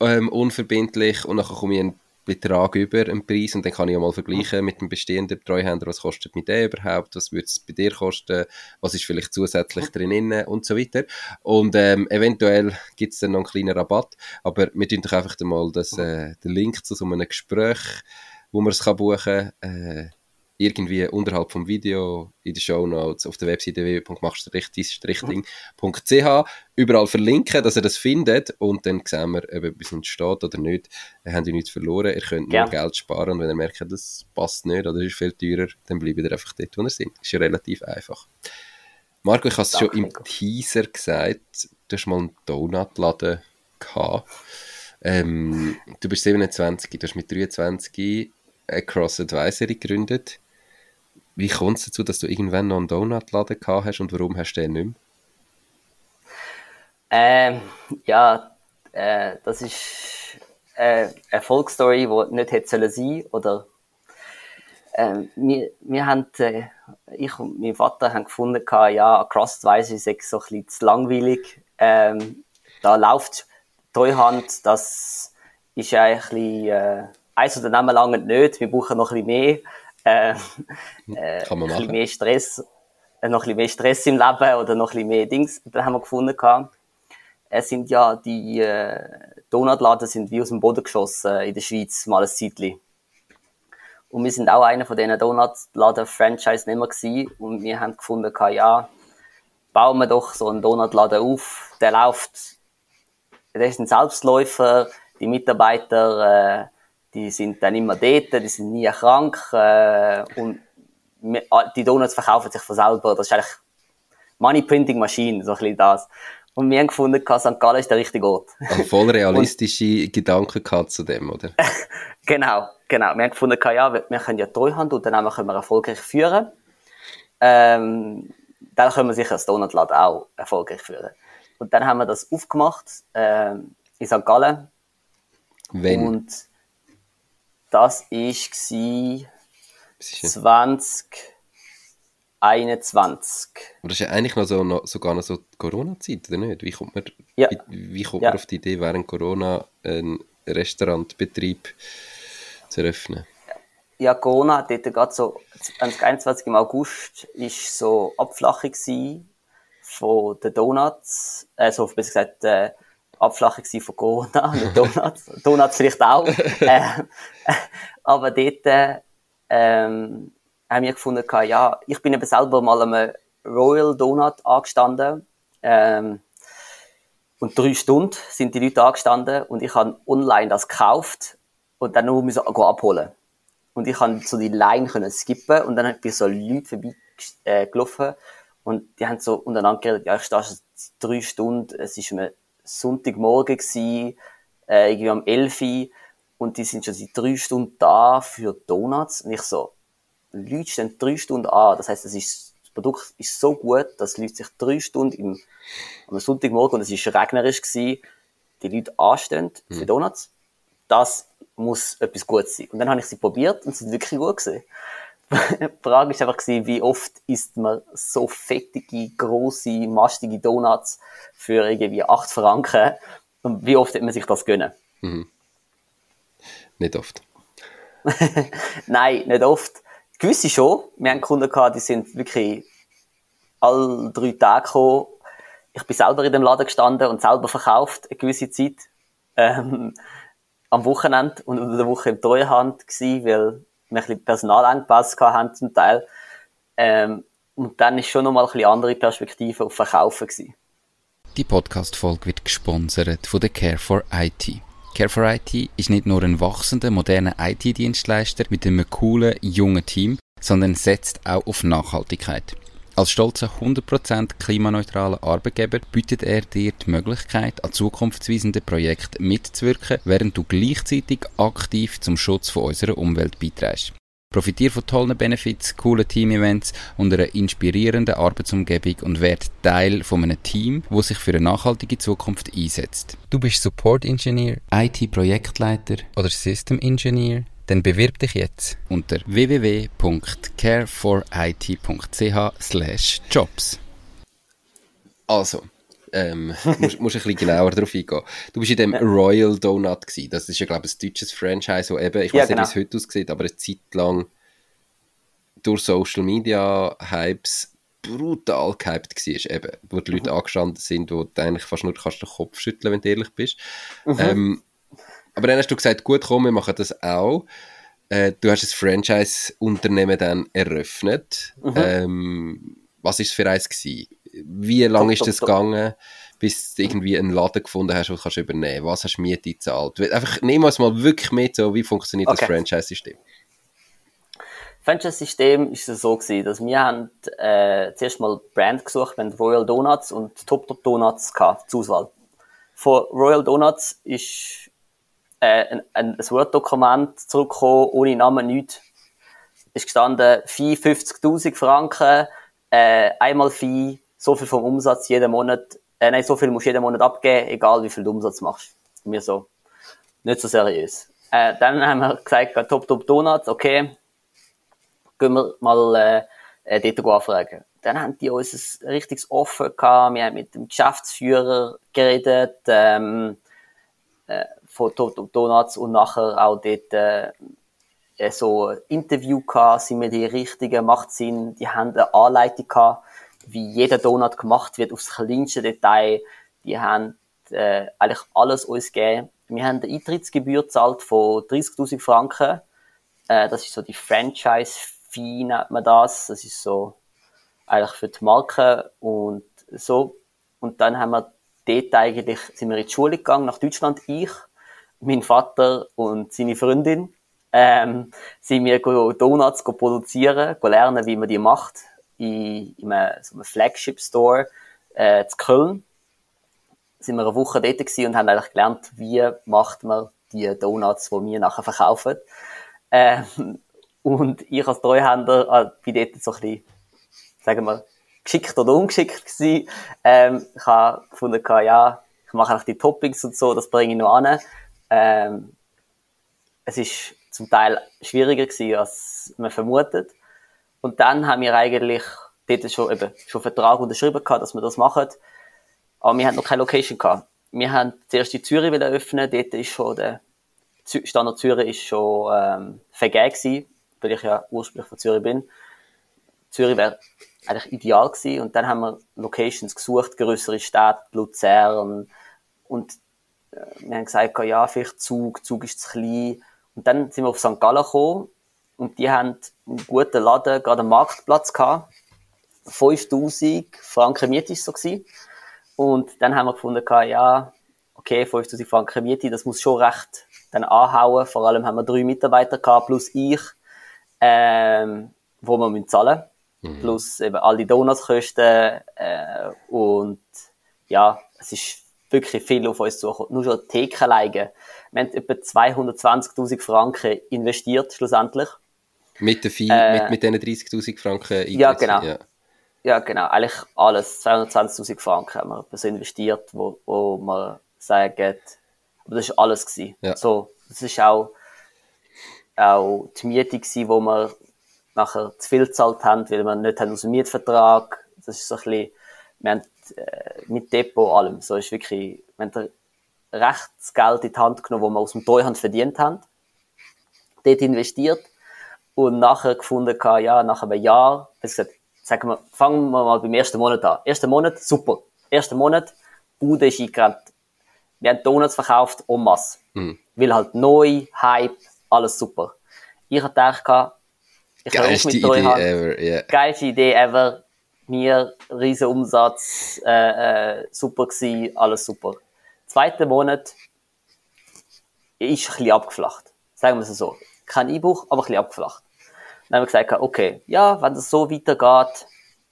ähm, unverbindlich und dann komme ich einen Betrag über einen Preis und dann kann ich ja mal vergleichen mit dem bestehenden Treuhänder, was kostet mit der überhaupt, was würde es bei dir kosten, was ist vielleicht zusätzlich drin und so weiter. Und ähm, eventuell gibt es dann noch einen kleinen Rabatt, aber wir tun doch einfach mal das, äh, den Link zu so einem Gespräch, wo man es buchen kann, äh, irgendwie unterhalb vom Video, in den Show Notes, auf der Webseite www.machstrichting.ch überall verlinken, dass ihr das findet und dann sehen wir, ob etwas entsteht oder nicht. Ihr habt nichts verloren, ihr könnt ja. nur Geld sparen und wenn ihr merkt, das passt nicht oder ist viel teurer, dann bleibt ihr einfach dort, wo ihr seid. Ist ja relativ einfach. Marco, ich habe es schon im Teaser gesagt, du hast mal einen Donutladen gehabt. Ähm, du bist 27, du hast mit 23 Across Advisory gegründet. Wie kommt es dazu, dass du irgendwann noch einen Donutladen gehabt hast und warum hast du den nicht mehr? Ähm, ja, äh, das ist äh, eine Erfolgsstory, die nicht hätte sein sollen oder äh, wir, wir haben, äh, ich und mein Vater haben gefunden, ja, Crosswise ist so ein bisschen zu langweilig. Ähm, da läuft Treuhand, das ist eigentlich äh, eins oder Namen lange nicht, wir brauchen noch ein bisschen mehr äh, äh, Kann man bisschen mehr Stress, äh, noch ein bisschen mehr Stress im Leben oder noch ein bisschen mehr Dings. Dann haben wir gefunden, gehabt, es sind ja die äh, Donutladen sind wie aus dem Boden geschossen in der Schweiz mal ein Zeitchen. Und wir sind auch einer von diesen Donutladen-Franchise-Nehmer gewesen und wir haben gefunden, gehabt, ja, bauen wir doch so einen Donutladen auf, der läuft, der ist ein Selbstläufer, die Mitarbeiter äh, die sind dann immer dort, die sind nie krank äh, und ah, die Donuts verkaufen sich von selber. Das ist eigentlich Money Printing Maschine, so ein bisschen das. Und wir haben gefunden, St. Gallen ist der richtige Ort. Also voll realistische und, Gedanken gehabt zu dem, oder? genau, genau. Wir haben gefunden, ja, wir, können ja Treuhand und dann können wir erfolgreich führen. Ähm, dann können wir sicher das Donutladen auch erfolgreich führen. Und dann haben wir das aufgemacht ähm, in St. Gallen. Wenn? Und das ist 2021. Und das ist ja eigentlich noch so, noch, sogar noch so Corona-Zeit, oder nicht? Wie kommt man, ja. wie, wie kommt ja. man auf die Idee, während Corona einen Restaurantbetrieb zu eröffnen? Ja, Corona hat dort gerade so, 2021 im August, ist so Abflachung von den Donuts, also besser gesagt, äh, Abflachung von Corona, nicht Donuts. Donuts vielleicht auch. äh, aber dort ähm, haben wir gefunden, ja, ich bin eben selber mal am Royal Donut angestanden. Ähm, und drei Stunden sind die Leute angestanden und ich habe online das gekauft und dann nur müssen abholen. Und ich konnte so die Line können skippen und dann bin ich so Leute vorbei äh, gelaufen und die haben so untereinander geredet, ja, ich stehe drei Stunden, es ist mir Sonntagmorgen gewesen, äh, irgendwie um 11 Uhr, und die sind schon seit drei Stunden da für Donuts. Und ich so, Leute stehen drei Stunden an. Das heißt, das, ist, das Produkt ist so gut, dass Leute sich drei Stunden im, am Sonntagmorgen, und es ist regnerisch gewesen, die Leute anstehen für mhm. Donuts. Das muss etwas Gutes sein. Und dann habe ich sie probiert und sie sind wirklich gut gewesen. die Frage war einfach, gewesen, wie oft isst man so fettige, grosse, mastige Donuts für irgendwie 8 Franken und wie oft hat man sich das gönnen? Mhm. Nicht oft. Nein, nicht oft. Gewisse schon. Wir haben Kunden gehabt, die sind wirklich alle drei Tage gekommen. Ich bin selber in dem Laden gestanden und selber verkauft, eine gewisse Zeit. Ähm, am Wochenende und unter der Woche im Treuhand gewesen, weil ein bisschen Personalengpass haben zum Teil. Ähm, und dann ist schon nochmal ein bisschen andere Perspektive auf Verkaufen gewesen. Die Podcast-Folge wird gesponsert von der Care for IT. Care for IT ist nicht nur ein wachsender, moderner IT-Dienstleister mit einem coolen, jungen Team, sondern setzt auch auf Nachhaltigkeit. Als stolzer 100% klimaneutraler Arbeitgeber bietet er dir die Möglichkeit, an zukunftsweisenden Projekten mitzuwirken, während du gleichzeitig aktiv zum Schutz von unserer Umwelt beiträgst. Profitier von tollen Benefits, coolen Team-Events und einer inspirierenden Arbeitsumgebung und werd Teil von einem Team, wo sich für eine nachhaltige Zukunft einsetzt. Du bist Support Engineer, IT-Projektleiter oder System Engineer? Dann bewirb dich jetzt unter www.careforit.ch/jobs. Also, ähm, musst, musst ein bisschen genauer darauf eingehen. Du bist in dem Royal Donut gewesen. Das ist ja, glaube ich, ein deutsches Franchise, wo eben, ich Ja, weiß nicht, genau. wie es heute aussieht, aber eine Zeit lang durch Social Media Hypes brutal gehypt war, eben, wo die Mhm. Leute angestanden sind, wo du eigentlich fast nur kannst den Kopf schütteln, wenn du ehrlich bist. Mhm. Ähm, aber dann hast du gesagt, gut, komm, wir machen das auch. Äh, du hast ein Franchise-Unternehmen dann eröffnet. Mhm. Ähm, was war es für eins? Gewesen? Wie lange ist das gegangen, bis du irgendwie einen Laden gefunden hast, den du kannst übernehmen kannst? Was hast du Miete gezahlt? Einfach nehmen wir uns mal wirklich mit, so, wie funktioniert das Okay. Franchise-System? Franchise-System ist es so gewesen, dass wir haben, äh, zuerst mal Brand gesucht, wir haben Royal Donuts und Top Top Donuts gehabt, zur Auswahl. Von Royal Donuts ist äh, ein, ein, Word-Dokument zurückgekommen, ohne Namen, nichts. Ist gestanden, Fee 50.000 Franken, äh, einmal Fee, so viel vom Umsatz jeden Monat, äh, nein, so viel musst du jeden Monat abgeben, egal wie viel du Umsatz machst. Wir so, nicht so seriös. Äh, dann haben wir gesagt, Top Top Donuts, okay, gehen wir mal äh, äh, dort anfragen. Dann haben die uns ein richtiges Offer gehabt. Wir haben mit dem Geschäftsführer geredet ähm, äh, von Top Donuts und nachher auch dort äh, äh, so Interview gehabt. Sind wir die Richtigen? Macht Sinn? Die haben eine Anleitung gehabt, wie jeder Donut gemacht wird, aufs kleinste Detail. Die haben äh, eigentlich alles uns gegeben. Wir haben eine Eintrittsgebühr gezahlt von 30.000 Franken. Äh, das ist so die Franchise-Fee, nennt man das. Das ist so eigentlich für die Marke und so. Und dann haben wir dort eigentlich, sind wir in die Schule gegangen, nach Deutschland. Ich, mein Vater und seine Freundin, ähm, sind wir Donuts produzieren, lernen, wie man die macht, in, in einem, so einem Flagship-Store, äh, zu Köln. Sind wir eine Woche dort und haben eigentlich gelernt, wie macht man die Donuts, die wir nachher verkaufen. Ähm, und ich als Treuhänder äh, bin dort so ein bisschen, sagen wir, geschickt oder ungeschickt gewesen. Ähm, ich habe gefunden, ja, ich mache einfach die Toppings und so, das bringe ich noch an. Ähm, es ist zum Teil schwieriger gewesen, als man vermutet. Und dann haben wir eigentlich dort schon, eben, schon Vertrag unterschrieben gehabt, dass wir das machen. Aber wir hatten noch keine Location gehabt. Wir haben zuerst in Zürich wieder öffnen, dort ist schon der Standort Zürich ist schon ähm, vergeben gewesen, weil ich ja ursprünglich von Zürich bin. Zürich wäre eigentlich ideal gewesen. Und dann haben wir Locations gesucht, größere Städte, Luzern. Und wir haben gesagt, ja, vielleicht Zug, Zug ist zu klein. Und dann sind wir auf St. Gallen gekommen. Und die haben einen guten Laden, gerade einen Marktplatz gehabt. 5000 Franken Miete ist so gewesen. Und dann haben wir gefunden, ja, okay, 5000 Franken Miete, das muss schon recht dann anhauen. Vor allem haben wir drei Mitarbeiter gehabt, plus ich, ähm, wo wir müssen zahlen Plus eben all die Donutskosten, äh, und ja, es ist wirklich viel auf uns zugekommen. Nur schon Theke alleine. Wir haben etwa 220.000 Franken investiert, schlussendlich. Mit, Fee, Äh, mit, mit diesen 30.000 Franken Ja, genau. Ja. Ja, genau. Eigentlich alles. 220.000 Franken haben wir etwas investiert, wo, wo man sagen, aber das ist alles gewesen. Ja. So, das ist auch, auch die Miete gewesen, wo wir nachher zu viel gezahlt haben, weil wir nicht haben aus dem Mietvertrag. Das ist so ein bisschen, wir haben mit Depot allem, so ist wirklich, wir haben Rechtsgeld in die Hand genommen, das wir aus dem Treuhand verdient haben, dort investiert und nachher gefunden, ja, nach einem Jahr, gesagt, sagen wir, fangen wir mal beim ersten Monat an. Erster Monat, super. Erster Monat, Bude ist eingerannt. Wir haben Donuts verkauft, en masse. Mhm. Weil halt neu, Hype, alles super. Ich hatte gedacht, ich Geilste mit Idee ever, yeah. Geilste Idee ever. Mir, riesen Umsatz, äh, äh, super gewesen, alles super. Zweiter Monat ist ein bisschen abgeflacht. Sagen wir es so. Kein Einbruch, aber ein bisschen abgeflacht. Dann haben wir gesagt, okay, ja, wenn das so weitergeht,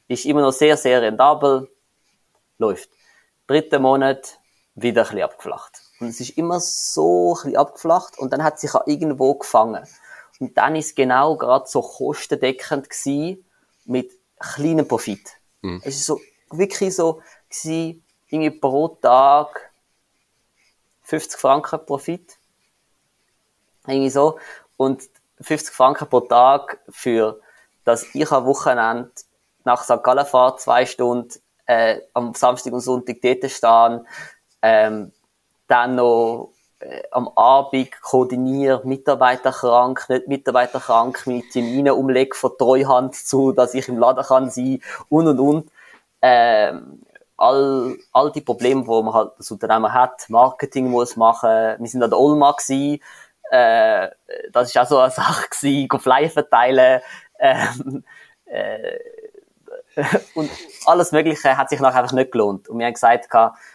ist immer noch sehr, sehr rentabel, läuft. Dritter Monat, wieder ein bisschen abgeflacht. Und es ist immer so ein bisschen abgeflacht und dann hat sich auch irgendwo gefangen. Und dann ist genau gerade so kostendeckend gewesen mit kleinem Profit. Mhm. Es ist so, wirklich so gewesen, irgendwie pro Tag 50 Franken Profit. Irgendwie so. Und 50 Franken pro Tag für, dass ich am Wochenende nach St. Gallen fahre, zwei Stunden, äh, am Samstag und Sonntag dort stehen, ähm, dann noch am Abend koordiniere, Mitarbeiter krank, nicht Mitarbeiter krank, meine Termine umlege von Treuhand zu, dass ich im Laden kann sein und und und. Ähm, all, all die Probleme, die man halt das Unternehmen hat, Marketing muss machen, wir sind an der Olma gewesen, äh, das war auch so eine Sache gewesen, Flyer verteilen, ähm, äh, und alles Mögliche hat sich nachher einfach nicht gelohnt. Und wir haben gesagt,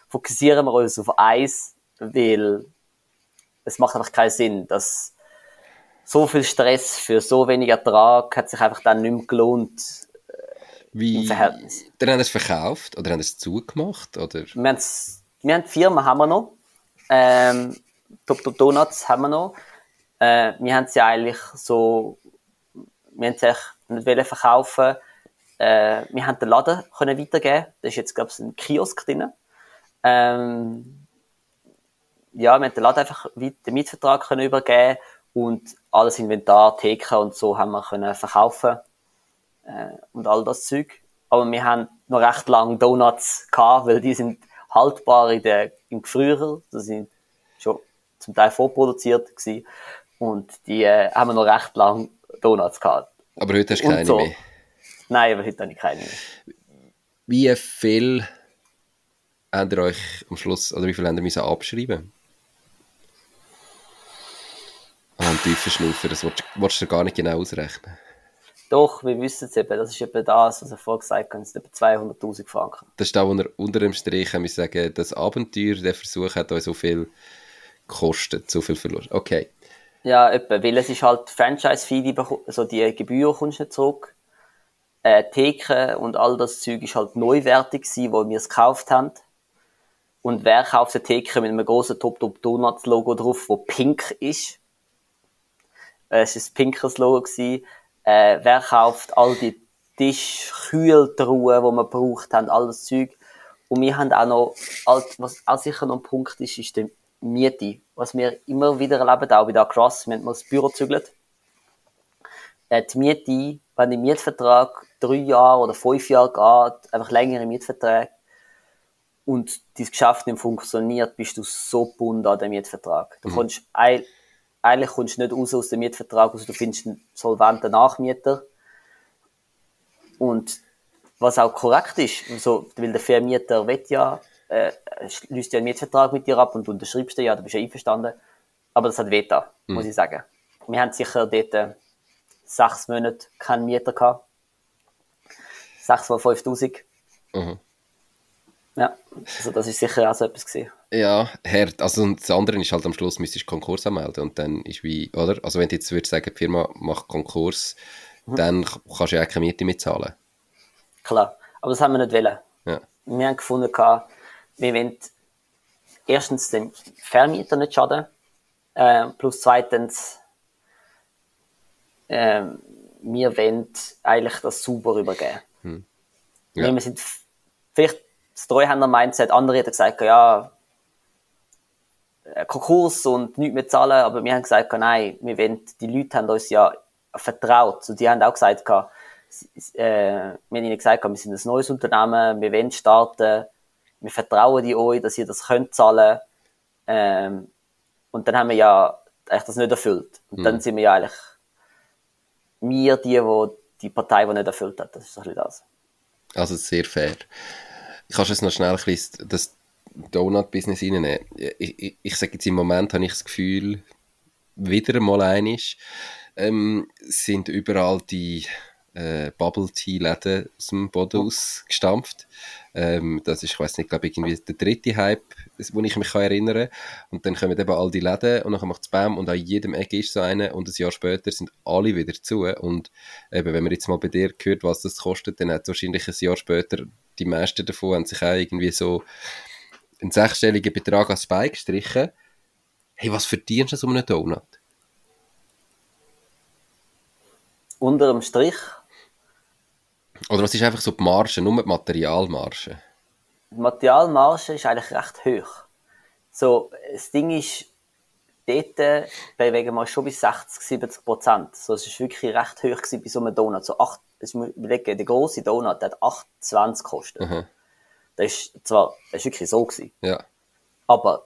fokussieren wir uns auf eins, weil es macht einfach keinen Sinn, dass so viel Stress für so wenig Ertrag hat sich einfach dann nicht mehr gelohnt. Äh, Wie? Im Verhältnis. Dann haben es verkauft oder haben es zugemacht? Oder? Wir, wir haben die Firma haben wir noch. Ähm, Top Top Donuts haben wir noch. Äh, wir haben sie eigentlich so, wir haben sie nicht verkaufen äh, wir haben den Laden können weitergeben. Da ist jetzt, glaube ich, ein Kiosk drin. Ähm, ja, wir haben den Laden einfach den Mietvertrag können übergeben und alles Inventar, Theke und so haben wir können verkaufen äh, und all das Zeug. Aber wir haben noch recht lange Donuts gehabt, weil die sind haltbar in der, im Gefrierer. Das sind schon zum Teil vorproduziert gewesen. Und die äh, haben wir noch recht lange Donuts gehabt. Aber heute hast du keine so. mehr? Nein, aber heute habe ich keine mehr. Wie viel habt ihr euch am Schluss, oder wie viel habt ihr müssen abschreiben? Ah, ein tiefer Schnaufer, das willst, du gar nicht genau ausrechnen. Doch, wir wissen es eben. Das ist eben das, was er vorher gesagt hat. Es sind etwa 200'000 Franken. Das ist da, wo er unter dem Strich kann sagen, das Abenteuer, der Versuch hat euch so viel gekostet, so viel Verlust. Okay. Ja, etwa, weil es ist halt Franchise-Fee, also die Gebühr kommst du nicht zurück äh, Theke und all das Zeug ist halt neuwertig gewesen, wo wir es gekauft haben. Und wer kauft eine Theke mit einem großen Top Top Donuts Logo drauf, wo pink ist? Äh, es ist ein pinkes Logo gewesen. Äh, wer kauft all die Tischkühltruhen, die wir braucht haben, all das Zeug. Und wir haben auch noch, was auch sicher noch ein Punkt ist, ist die Miete. Was wir immer wieder erleben, auch bei der Cross, wir haben mal das Büro gezügelt. Äh, die Miete, wenn der Mietvertrag drei Jahre oder fünf Jahre geht, einfach längere Mietverträge und dein Geschäft nicht funktioniert, bist du so gebunden an den Mietvertrag. Du mhm. kommst, eigentlich kommst du nicht raus aus dem Mietvertrag, also du findest einen solventen Nachmieter. Und was auch korrekt ist, also, weil der Vermieter will ja, äh, schließt ja einen Mietvertrag mit dir ab und du unterschreibst den ja, du bist ja einverstanden. Aber das hat Veta, mhm. muss ich sagen. Wir haben sicher dort äh, sechs Monate keinen Mieter gehabt. 6 mal 5000. Mhm. Ja, also das ist sicher auch so etwas gewesen. Ja, hart. Also und das andere ist halt am Schluss müsstest du Konkurs anmelden und dann ist wie, oder? Also wenn du jetzt würdest sagen, die Firma macht Konkurs, mhm. dann kannst du ja auch keine Miete mitzahlen. Klar, aber das haben wir nicht wollen. Ja. Wir haben gefunden, wir wollen erstens dem Vermieter nicht schaden, äh, plus zweitens, äh, wir wollen eigentlich das sauber übergeben. Hm. Ja. Wir sind vielleicht das Treuhänder-Mindset, andere hätten gesagt, ja, Konkurs und nichts mehr zahlen, aber wir haben gesagt, nein, wir wollen, die Leute haben uns ja vertraut. Und die haben auch gesagt, äh, wir haben ihnen gesagt, wir sind ein neues Unternehmen, wir wollen starten, wir vertrauen die euch, dass ihr das könnt zahlen. Ähm, und dann haben wir ja eigentlich das nicht erfüllt. Und mhm. dann sind wir ja eigentlich wir die, wo die Partei, die nicht erfüllt hat. Das ist ein bisschen das. Also sehr fair. Kannst du jetzt noch schnell ein bisschen das Donut-Business reinnehmen? Ich, ich, ich sage jetzt im Moment habe ich das Gefühl, wieder einmal einig, ähm, sind überall die äh, Bubble Tea Läden aus dem Boden ausgestampft. Ähm, das ist, ich weiß nicht, glaube irgendwie der dritte Hype, wo ich mich kann erinnern kann. Und dann kommen eben all die Läden und dann macht es Bam und an jedem Eck ist so eine und ein Jahr später sind alle wieder zu. Und eben, wenn man jetzt mal bei dir hört, was das kostet, dann hat wahrscheinlich ein Jahr später die meisten davon haben sich auch irgendwie so einen sechsstelligen Betrag als Spike gestrichen. Hey, was verdienst du so einem Donut? Unter dem Strich oder was ist einfach so die Marge, nur die Materialmarge? Die Materialmarge ist eigentlich recht hoch. So, das Ding ist, dort bewegen wir schon bis 60, 70 Prozent. So, es ist wirklich recht hoch gewesen bei so einem Donut. So acht, ich muss überlegen, der grosse Donut, der hat 28 gekostet. Mhm. Das ist zwar, das ist wirklich so gewesen. Ja. Aber,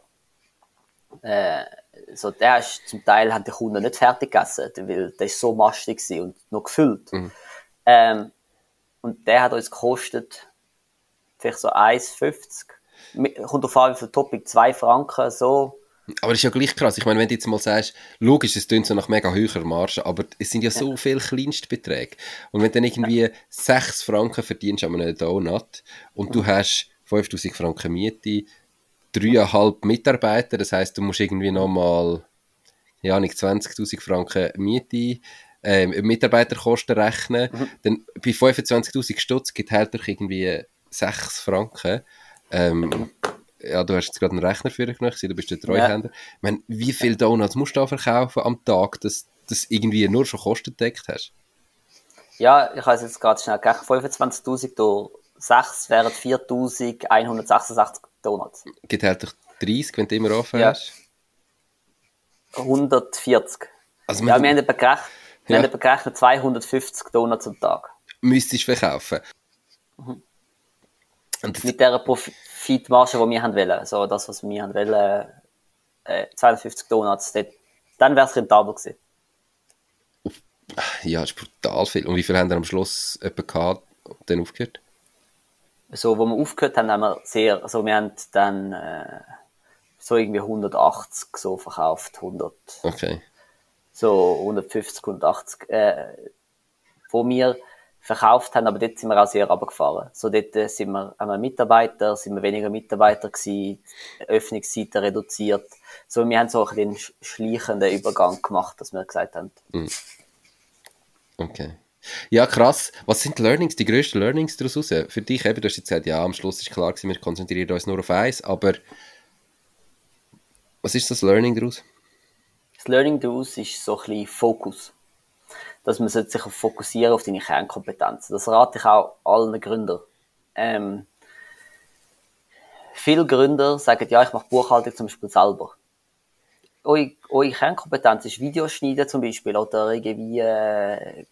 äh, so, der ist, zum Teil haben die Kunden nicht fertig gegessen, weil der ist so mastig und noch gefüllt. Mhm. Ähm, und der hat uns gekostet vielleicht so 1,50. Kommt auf wie viel Topic, 2 Franken, so. Aber das ist ja gleich krass. Ich meine, wenn du jetzt mal sagst, logisch, es klingt so nach mega höherer Marge, aber es sind ja so ja. viele Kleinstbeträge. Und wenn du dann irgendwie ja. 6 Franken verdienst an einem Donut und du hast 5000 Franken Miete, dreieinhalb Mitarbeiter, das heißt, du musst irgendwie nochmal, ja, nicht 20.000 Franken Miete ähm, Mitarbeiterkosten rechnen, mhm. dann bei 25'000 Stutz gibt durch irgendwie 6 Franken. Ähm, ja, du hast jetzt gerade einen Rechner für dich genommen, du bist der Treuhänder. Ja. Ich meine, wie viele Donuts musst du da verkaufen am Tag, dass du irgendwie nur schon Kosten deckt hast? Ja, ich habe jetzt gerade schnell gerechnet, 25'000 durch 6 wären 4'166 Donuts. Geht halt durch 30, wenn du immer offen ja. hast? 140. Also ja, wir haben etwa gerechnet, wir ja. haben gerechnet 250 Donuts am Tag. Müsstest du verkaufen. Mhm. Und Mit dieser Profitmarge, die wir haben wollen, also das, was wir haben wollen, äh, 250 Donuts, dort, dann wäre es rentabel gewesen. Ja, das ist brutal viel. Und wie viel haben wir am Schluss etwa gehabt und dann aufgehört? So, wo wir aufgehört haben, haben wir sehr, also wir haben dann äh, so irgendwie 180 so verkauft, 100. Okay so 150, 180, äh, wo wir verkauft haben, aber dort sind wir auch sehr runtergefahren. So dort äh, sind wir, wir Mitarbeiter, sind wir weniger Mitarbeiter gewesen, Öffnungszeiten reduziert. So, wir haben so ein einen schleichenden Übergang gemacht, dass wir gesagt haben. Mhm. Okay. Ja, krass. Was sind die Learnings, die grössten Learnings daraus raus? Für dich eben, du hast jetzt gesagt, ja, am Schluss ist klar gewesen, wir konzentrieren uns nur auf eins, aber was ist das Learning daraus? Das Learning daraus ist so ein bisschen Fokus. Dass man sich fokussieren auf deine Kernkompetenzen. Das rate ich auch allen Gründern. Ähm, viele Gründer sagen, ja, ich mache Buchhaltung zum Beispiel selber. Eure, Kernkompetenz ist Videoschneiden zum Beispiel oder irgendwie äh,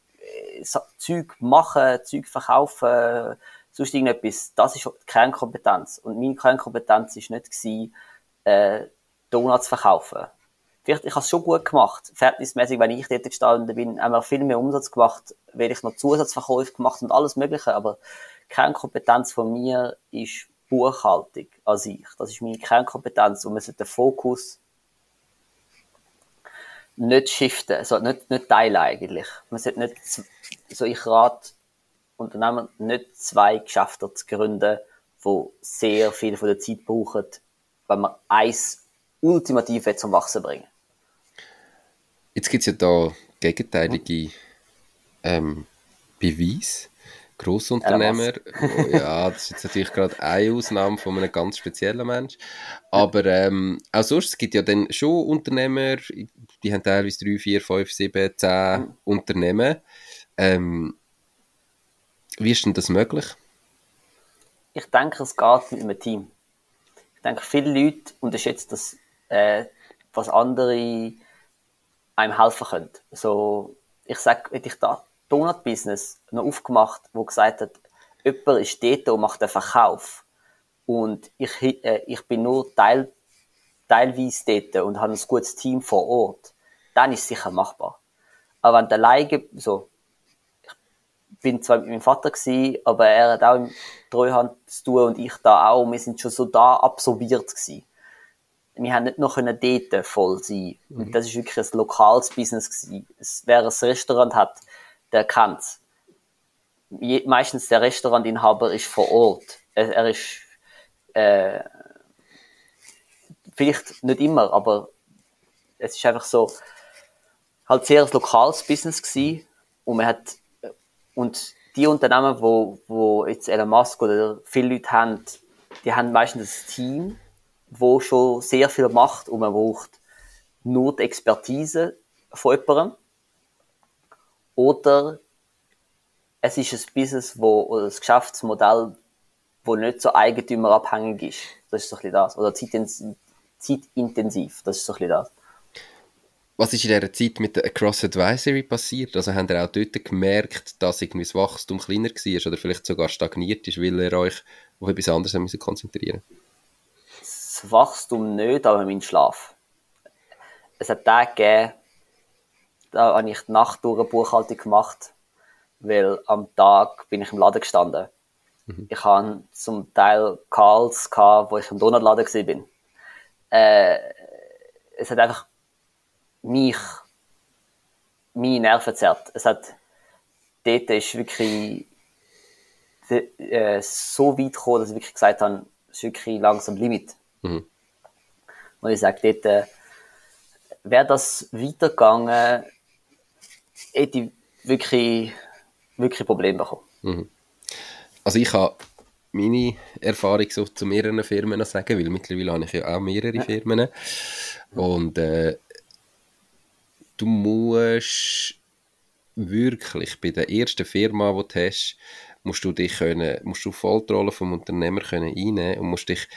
Zeug machen, Zeug verkaufen, sonst irgendetwas. Das ist die Kernkompetenz. Und meine Kernkompetenz war nicht gewesen, äh, Donuts verkaufen vielleicht, ich habe es schon gut gemacht. Verhältnismäßig, wenn ich dort gestanden bin, haben wir viel mehr Umsatz gemacht, weil ich noch Zusatzverkäufe gemacht und alles Mögliche. Aber Kernkompetenz von mir ist Buchhaltung an sich. Das ist meine Kernkompetenz und man sollte den Fokus nicht shiften, also nicht, nicht teilen eigentlich. Man sollte nicht, so ich rate Unternehmen nicht zwei Geschäfte zu gründen, die sehr viel von der Zeit brauchen, wenn man eins ultimativ zum Wachsen bringen Jetzt gibt es ja da gegenteilige ähm, Beweise. Grossunternehmer, ja, das ist jetzt natürlich gerade eine Ausnahme von einem ganz speziellen Mensch. Aber ähm, auch sonst, es gibt ja dann schon Unternehmer, die haben teilweise 3, 4, 5, 7, 10 mhm. Unternehmen. Ähm, wie ist denn das möglich? Ich denke, es geht mit einem Team. Ich denke, viele Leute unterschätzen das, äh, was andere einem helfen können. So, ich sag, hätte ich da Donut-Business noch aufgemacht, wo gesagt hat, jemand ist dort und macht den Verkauf. Und ich, äh, ich bin nur Teil, teilweise dort und habe ein gutes Team vor Ort. Dann ist es sicher machbar. Aber wenn du alleine, so, ich bin zwar mit meinem Vater gewesen, aber er hat auch im Treuhand zu tun und ich da auch. Wir sind schon so da absorbiert gewesen. Wir haben nicht noch dort voll sein. Mhm. Und das ist wirklich ein lokales Business gewesen. Es, wer ein Restaurant hat, der kennt's. Meistens der Restaurantinhaber ist vor Ort. Er, er ist, äh, vielleicht nicht immer, aber es ist einfach so, halt sehr ein lokales Business gewesen. Und man hat, und die Unternehmen, wo, wo jetzt Elon Musk oder viele Leute haben, die haben meistens ein Team, wo schon sehr viel macht und man braucht nur die Expertise von jemandem. Oder es ist ein Business, wo, oder ein Geschäftsmodell, wo nicht so eigentümerabhängig ist. Das ist so ein das. Oder zeitintensiv. Das ist so ein das. Was ist in dieser Zeit mit der Across Advisory passiert? Also habt ihr auch dort gemerkt, dass irgendwie das Wachstum kleiner war oder vielleicht sogar stagniert ist, weil ihr euch auf etwas anderes konzentrieren Das Wachstum nicht, aber mein Schlaf. Es hat Tage gegeben, da habe ich die Nacht durch eine Buchhaltung gemacht, weil am Tag bin ich im Laden gestanden. Mhm. Ich hatte zum Teil Calls, wo ich im Donutladen war. Äh, es hat einfach mich, meine Nerven zerrt. Es hat, dort ist wirklich äh, so weit gekommen, dass ich wirklich gesagt habe, es ist wirklich langsam Limit. Mhm. Und ich sage dort, äh, wäre das weitergegangen, hätte ich wirklich, wirklich Probleme bekommen. Mhm. Also ich habe meine Erfahrung so zu mehreren Firmen sagen, weil mittlerweile habe ich ja auch mehrere ja. Firmen. Und äh, du musst wirklich bei der ersten Firma, die du hast, musst du dich können, musst du voll die Rolle vom Unternehmer können einnehmen und musst dich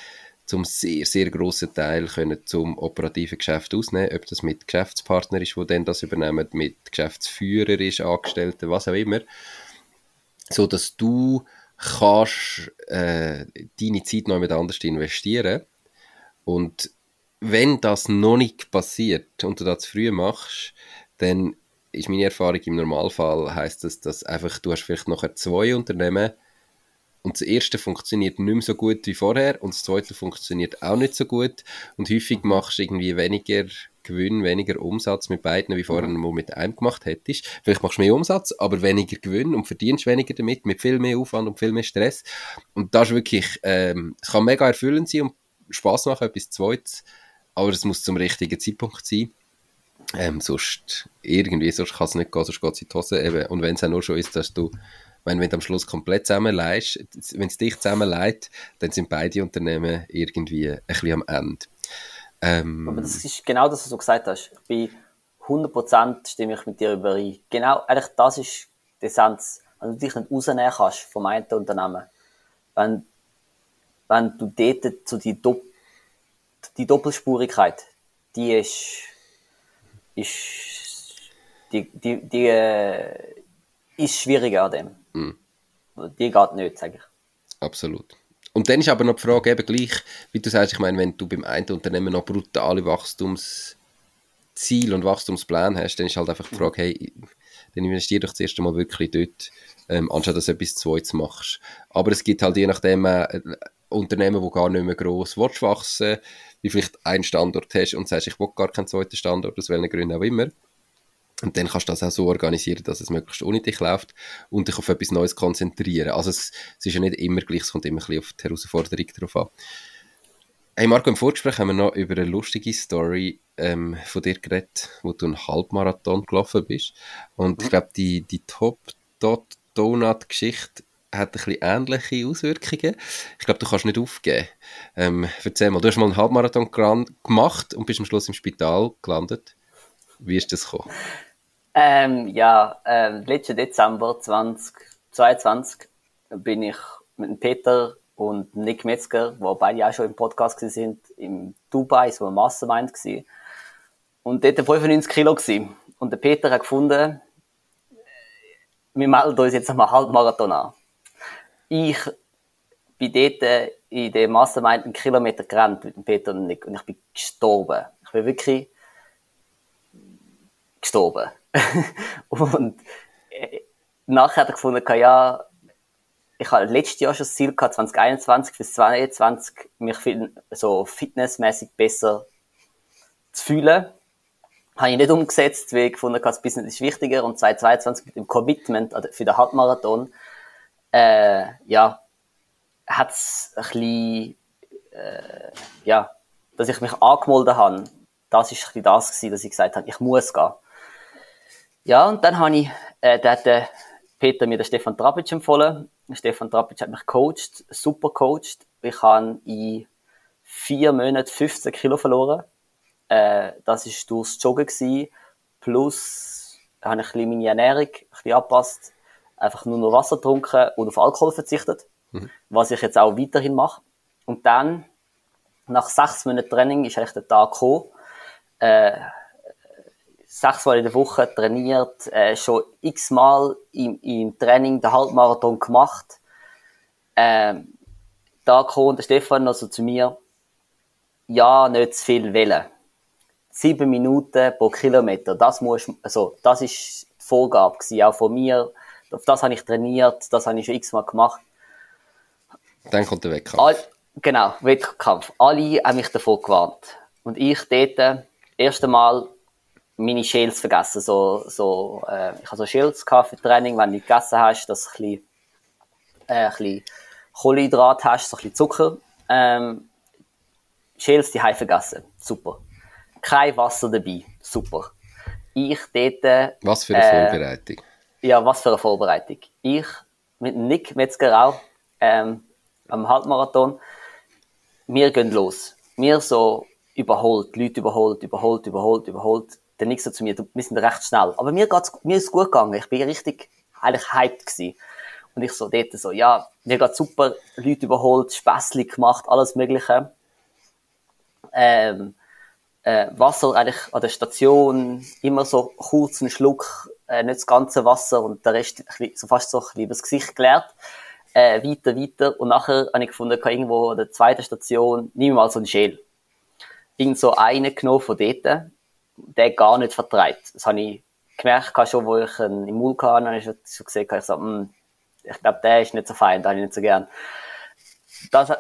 zum sehr, sehr grossen Teil können zum operativen Geschäft ausnehmen, ob das mit Geschäftspartner ist, wo dann das übernehmen, mit Geschäftsführer ist, Angestellten, was auch immer, so dass du kannst äh, deine Zeit noch mit anders investieren. Und wenn das noch nicht passiert und du das zu früh machst, dann ist meine Erfahrung im Normalfall heißt das, dass einfach du hast vielleicht nachher zwei Unternehmen und das erste funktioniert nicht mehr so gut wie vorher und das zweite funktioniert auch nicht so gut und häufig machst du irgendwie weniger Gewinn, weniger Umsatz mit beiden, wie vorher nur mit einem gemacht hättest. Vielleicht machst du mehr Umsatz, aber weniger Gewinn und verdienst weniger damit, mit viel mehr Aufwand und viel mehr Stress. Und das ist wirklich, ähm, es kann mega erfüllend sein und Spaß machen, etwas Zweites aber es muss zum richtigen Zeitpunkt sein. Ähm, sonst irgendwie, sonst kann es nicht gehen, sonst geht es in die Hose. Eben. Und wenn es auch nur schon ist, dass du, wenn, wenn du am Schluss komplett zusammenleihst, wenn es dich zusammenleiht, dann sind beide Unternehmen irgendwie ein bisschen am Ende. Ähm, Aber das ist genau das, was du gesagt hast. Bin 100% stimme ich mit dir überein. Genau, eigentlich das ist die Essenz. Wenn du dich nicht rausnehmen kannst vom einen Unternehmen, wenn, wenn du dort zu die Doppel die Doppelspurigkeit, die ist, ist die, die, die äh, ist schwieriger an dem. Mhm. Die geht nicht, sage ich. Absolut. Und dann ist aber noch die Frage eben gleich, wie du sagst, ich meine, wenn du beim einen Unternehmen noch brutale Wachstumsziele und Wachstumspläne hast, dann ist halt einfach die Frage, hey, dann investier doch zuerst einmal wirklich dort, ähm, anstatt dass du etwas Zweites machst. Aber es gibt halt je nachdem äh, Unternehmen, die gar nicht mehr gross wachsen wie vielleicht einen Standort hast und sagst, ich will gar keinen zweiten Standort, aus welchen Gründen auch immer. Und dann kannst du das auch so organisieren, dass es möglichst ohne dich läuft und dich auf etwas Neues konzentrieren. Also es, es ist ja nicht immer gleich, es kommt immer ein bisschen auf die Herausforderung drauf an. Hey Marco, im Vorgespräch haben wir noch über eine lustige Story ähm, von dir geredet, wo du einen Halbmarathon gelaufen bist. Und ich glaube, die, die Top-Donut-Geschichte hat ein bisschen ähnliche Auswirkungen. Ich glaube, du kannst nicht aufgeben. Ähm, erzähl mal, du hast mal einen Halbmarathon gemacht und bist am Schluss im Spital gelandet. Wie ist das gekommen? Ähm, ja, ähm, letzten Dezember 2022 bin ich mit Peter und Nick Metzger, die beide auch schon im Podcast sind, in Dubai, so ein Mastermind gewesen. Und dort 95 Kilo gewesen. Und der Peter hat gefunden, wir melden uns jetzt einmal Halbmarathon an. Ich bin dort in dem Mastermind einen Kilometer gerannt mit dem Peter und Nick und ich bin gestorben. Ich bin wirklich gestorben. und äh, nachher hat er gefunden, ja, ich habe letztes Jahr schon das Ziel gehabt, 2021 bis 2022 mich so fitnessmäßig besser zu fühlen. Habe ich nicht umgesetzt, weil ich gefunden habe, das Business ist wichtiger und 2022 mit dem Commitment für den Halbmarathon, äh, ja, hat es ein bisschen, äh, ja, dass ich mich angemeldet habe. Das ist ein bisschen das gewesen, dass ich gesagt habe, ich muss gehen. Ja, und dann habe ich, äh, da hat der Peter mir den Stefan Trapic empfohlen. Stefan Trapic hat mich gecoacht, super gecoacht. Ich habe in vier Monaten 15 Kilo verloren. Äh, das war durchs Joggen gewesen. Plus habe ich ein bisschen meine Ernährung ein bisschen angepasst. Einfach nur noch Wasser getrunken und auf Alkohol verzichtet. Mhm. Was ich jetzt auch weiterhin mache. Und dann, nach sechs Monaten Training, ist eigentlich der Tag gekommen. Äh, sechsmal in der Woche trainiert, äh, schon x-mal im, im Training den Halbmarathon gemacht. Ähm, da kommt der Stefan also zu mir, ja, nicht zu viel wählen. Sieben Minuten pro Kilometer, das muss, also, das ist die Vorgabe gewesen, auch von mir. Auf das habe ich trainiert, das habe ich schon x-mal gemacht. Dann kommt der Wettkampf. All, genau, Wettkampf. Alle haben mich davor gewarnt. Und ich dort, erste Mal meine Shields vergessen. So, so, äh, ich habe so Shields für Training, wenn du nicht gegessen hast, dass du ein bisschen, äh, ein bisschen Kohlenhydrat hast, so ein bisschen Zucker. Ähm, Shields, die habe vergessen. Super. Kein Wasser dabei. Super. Ich dort... Was für eine äh, Vorbereitung. Ja, was für eine Vorbereitung. Ich mit Nick Metzgerau ähm, am Halbmarathon, wir gehen los. Wir so überholt, Leute überholt, überholt, überholt, überholt der so zu mir, wir sind recht schnell. Aber mir geht's, mir ist gut gegangen. Ich bin richtig, eigentlich hyped gewesen. Und ich so dort so, ja, mir geht's super, Leute überholt, Späßli gemacht, alles Mögliche. Ähm, äh, Wasser eigentlich an der Station, immer so kurz einen Schluck, äh, nicht das ganze Wasser und der Rest so fast so ein bisschen das Gesicht geleert. Äh, weiter, weiter. Und nachher habe ich gefunden, irgendwo an der zweiten Station, nimm mal so einen Schäl. Irgend so einen genommen von dort der gar nicht vertreibt. Das habe ich gemerkt, schon, wo ich ihn im Mund hatte, habe ich schon gesehen, ich so, hm, ich glaube, der ist nicht so fein, den habe ich nicht so gern. Das,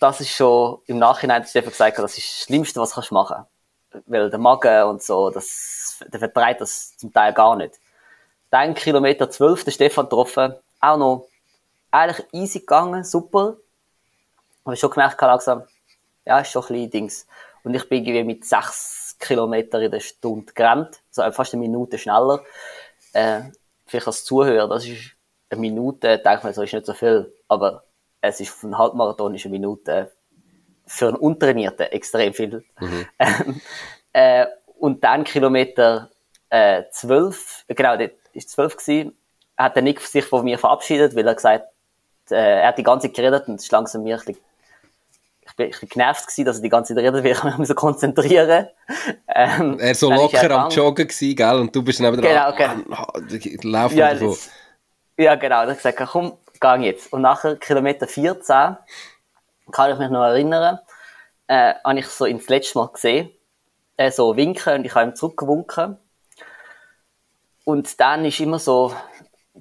das ist schon im Nachhinein, dass Stefan gesagt das ist das Schlimmste, was du machen kannst. Weil der Magen und so, das, der vertreibt das zum Teil gar nicht. Dann Kilometer 12, der Stefan getroffen, auch noch eigentlich easy gegangen, super. Aber schon gemerkt, langsam, ja, ist schon ein bisschen Dings. Und ich bin irgendwie mit sechs Kilometer in der Stunde gerannt, also fast eine Minute schneller. Äh, vielleicht als Zuhörer, das ist eine Minute, denkt man, so ist nicht so viel, aber es ist für einen Halbmarathon ist eine Minute für einen Untrainierten extrem viel. Mhm. Ähm, äh, und dann Kilometer äh, 12, genau, das war 12 gewesen, hat der Nick sich von mir verabschiedet, weil er gesagt, äh, er hat die ganze Zeit geredet und es ist langsam mir ein bisschen ich ich bin genervt gewesen, dass er die ganze Zeit redet, weil ich mich so konzentrieren ähm, Er so locker am Joggen gewesen, gell? Und du bist neben genau, dran. Genau, Lauf ja, davon. ja, genau. Dann habe ich gesagt, komm, geh jetzt. Und nachher, Kilometer 14, kann ich mich noch erinnern, äh, habe ich so ins letzte Mal gesehen, äh, so winken und ich habe ihm zurückgewunken. Und dann ist immer so,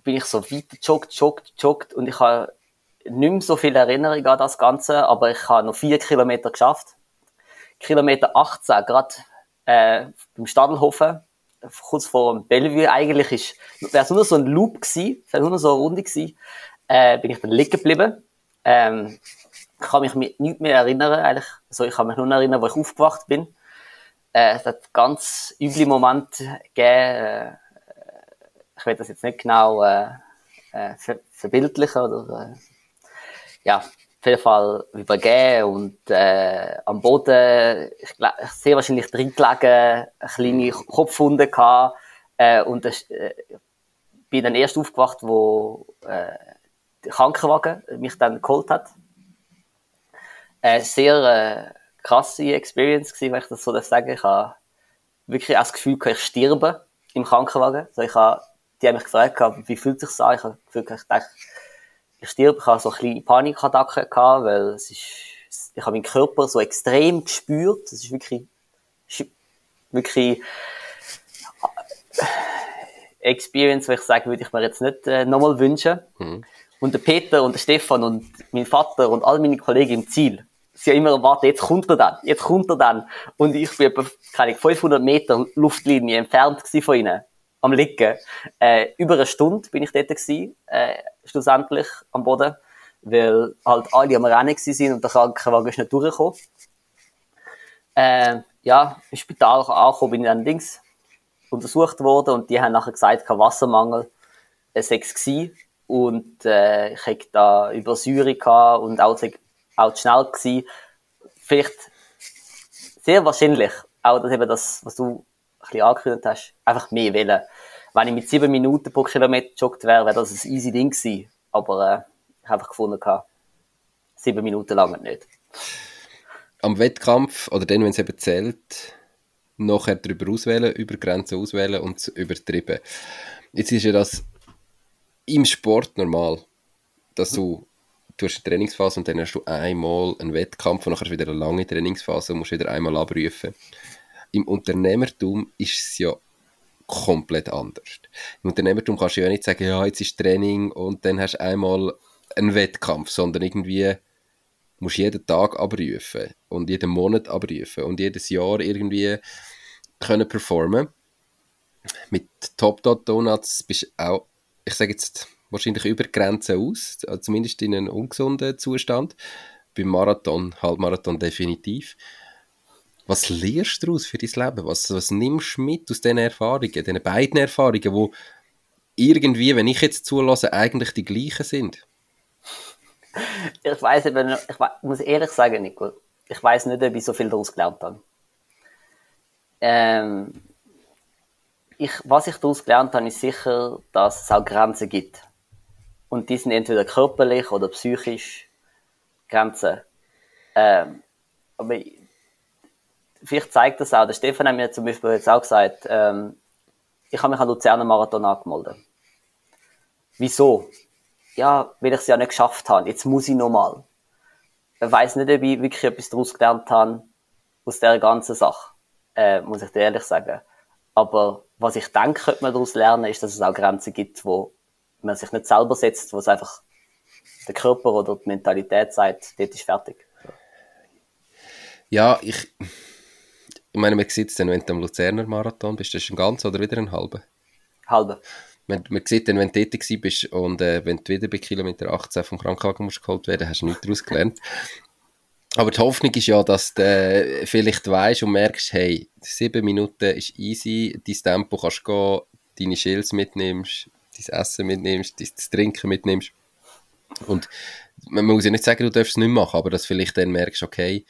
bin ich so weiter joggt, joggt, joggt und ich habe nicht mehr so viel Erinnerung an das Ganze, aber ich habe noch vier Kilometer geschafft. Kilometer 18, gerade äh, beim Stadelhofen, kurz vor dem Bellevue. Eigentlich ist, wäre es nur so ein Loop gewesen, wäre nur so eine Runde gewesen, äh, bin ich dann liegen geblieben. Ähm, ich kann mich nicht mehr erinnern, eigentlich. Also ich kann mich nur erinnern, wo ich aufgewacht bin. Äh, es hat ganz üble Momente gegeben. Äh, ich will das jetzt nicht genau äh, äh, ver verbildlichen oder äh, ja, auf jeden Fall übergeben und äh, am Boden, ich, ich sehr wahrscheinlich drin gelegen, eine kleine Kopfwunde gehabt äh, und das, äh, bin dann erst aufgewacht, wo äh, der Krankenwagen mich dann geholt hat. Äh, sehr äh, krasse Experience gewesen, wenn ich das so sagen Ich habe wirklich auch das Gefühl, ich sterbe im Krankenwagen. Also ich habe die haben mich gefragt, wie fühlt sich an? Ich habe wirklich gedacht, ich stirb, ich habe so ein bisschen Panikattacken gehabt, weil es ist, ich habe meinen Körper so extrem gespürt. Es ist wirklich, wirklich Experience, wo ich sagen würde ich mir jetzt nicht äh, nochmal wünschen. Mhm. Und der Peter und der Stefan und mein Vater und all meine Kollegen im Ziel, sie haben immer erwartet, jetzt kommt er dann, jetzt kommt er dann. Und ich bin etwa, keine 500 Meter Luftlinie entfernt von ihnen, am Liegen. Äh, über eine Stunde bin ich dort gewesen, äh, schlussendlich am Boden, weil halt alle am Rennen sind und der Krankenwagen ist nicht durchgekommen. Äh, ja, im Spital angekommen bin ich dann links untersucht worden und die haben nachher gesagt, kein Wassermangel, es war und äh, ich hatte da Übersäuerung und auch, auch zu schnell gewesen. Vielleicht sehr wahrscheinlich auch das, eben das, was du bisschen angekündigt hast, einfach mehr wählen. Wenn ich mit sieben Minuten pro Kilometer joggt wäre, wäre das ein easy Ding gewesen. Aber äh, ich habe einfach gefunden, sieben Minuten lang nicht. Am Wettkampf, oder dann, wenn es eben zählt, nachher darüber auswählen, über Grenzen auswählen und übertrieben. Jetzt ist ja das im Sport normal, dass du, du hast eine Trainingsphase und dann hast du einmal einen Wettkampf und nachher wieder eine lange Trainingsphase und musst wieder einmal abrufen. Im Unternehmertum ist es ja komplett anders. Im Unternehmertum kannst du ja nicht sagen, ja, jetzt ist Training und dann hast du einmal einen Wettkampf, sondern irgendwie musst du jeden Tag abrufen und jeden Monat abrufen und jedes Jahr irgendwie können performen. Mit Top Dot Donuts bist du auch, ich sage jetzt, wahrscheinlich über Grenzen aus, zumindest in einem ungesunden Zustand. Beim Marathon, Halbmarathon definitiv. Was lernst du daraus für dein Leben? Was, was nimmst du mit aus diesen Erfahrungen, diesen beiden Erfahrungen, die irgendwie, wenn ich jetzt zulasse, eigentlich die gleichen sind? Ich weiß eben, ich muss ehrlich sagen, Nico, ich weiß nicht, ob ich so viel daraus gelernt habe. Ähm, ich, was ich daraus gelernt habe, ist sicher, dass es auch Grenzen gibt. Und die sind entweder körperlich oder psychisch Grenzen. Ähm, aber vielleicht zeigt das auch. Der Stefan hat mir zum Beispiel jetzt auch gesagt, ähm, ich habe mich an Luzerner Marathon angemeldet. Wieso? Ja, weil ich es ja nicht geschafft habe. Jetzt muss ich nochmal. Ich weiß nicht, ob ich wirklich etwas daraus gelernt habe aus dieser ganzen Sache äh, muss ich dir ehrlich sagen. Aber was ich denke, könnte man daraus lernen, ist, dass es auch Grenzen gibt, wo man sich nicht selber setzt, wo es einfach der Körper oder die Mentalität sagt, dort ist fertig. Ja, ich meine, man sieht es dann, wenn du am Luzerner Marathon bist, das ist ein ganz oder wieder ein halber? Halber. Man, man sieht dann, wenn du tätig bist und äh, wenn du wieder bei Kilometer 18 vom Krankenwagen musst geholt werden, hast du nichts daraus gelernt. Aber die Hoffnung ist ja, dass du vielleicht weißt und merkst, hey, sieben Minuten ist easy, dein Tempo kannst gehen, deine Schills mitnimmst, dein Essen mitnimmst, dein Trinken mitnimmst. Und man muss ja nicht sagen, du darfst es nicht machen, aber dass vielleicht dann merkst, okay,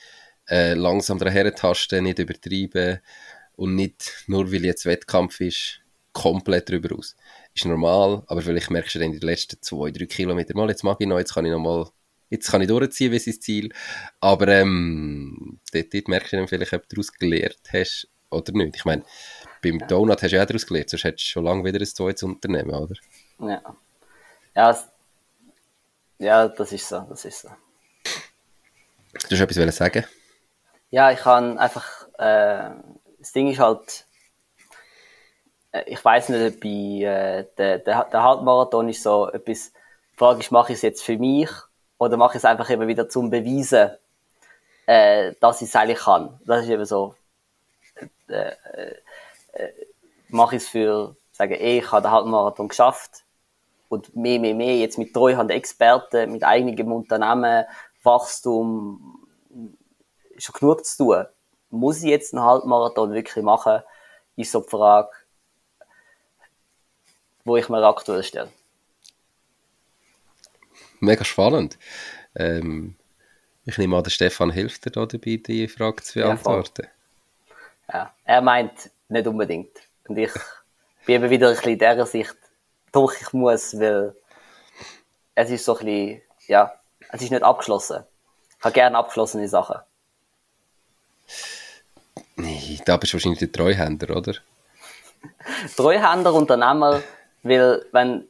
äh, langsam daher tasten, nicht übertreiben und nicht nur weil jetzt Wettkampf ist, komplett drüber aus. Ist normal, aber vielleicht merkst du dann in den letzten zwei, drei Kilometern mal, jetzt mag ich noch, jetzt kann ich noch mal jetzt kann ich durchziehen, wie sein Ziel. Aber ähm, dort, dort merkst du dann vielleicht, ob du daraus gelernt hast oder nicht. Ich meine, beim Donut hast du ja auch daraus gelernt, sonst hättest du schon lange wieder ein zweites Unternehmen, oder? Ja. Ja, ja das ist so, das ist so. Du hast etwas sagen? Ja, ich kann einfach, äh, das Ding ist halt, äh, ich weiß nicht, ich, äh, der, der, der Halbmarathon ist so etwas, die Frage ist, mache ich es jetzt für mich oder mache ich es einfach immer wieder zum Beweisen, äh, dass ich es eigentlich kann. Das ist eben so, äh, äh, äh mache ich es für, sagen, ey, ich habe den Halbmarathon geschafft und mehr, mehr, mehr, jetzt mit Treuhand Experten, mit eigenem Unternehmen, Wachstum, schon genug zu tun. Muss ich jetzt einen Halbmarathon wirklich machen, ist so die Frage, wo ich mir aktuell stelle mega spannend. Ähm, ich nehme an, der Stefan hilft dir da dabei, die Frage zu beantworten. Ja, ja, er meint nicht unbedingt. Und ich bin eben wieder ein bisschen in dieser Sicht, doch ich muss, weil es ist so ein bisschen, ja, es ist nicht abgeschlossen. Ich habe gerne abgeschlossene Sachen. Nee, da bist du wahrscheinlich der Treuhänder, oder? Treuhänder, Unternehmer, Weil, wenn,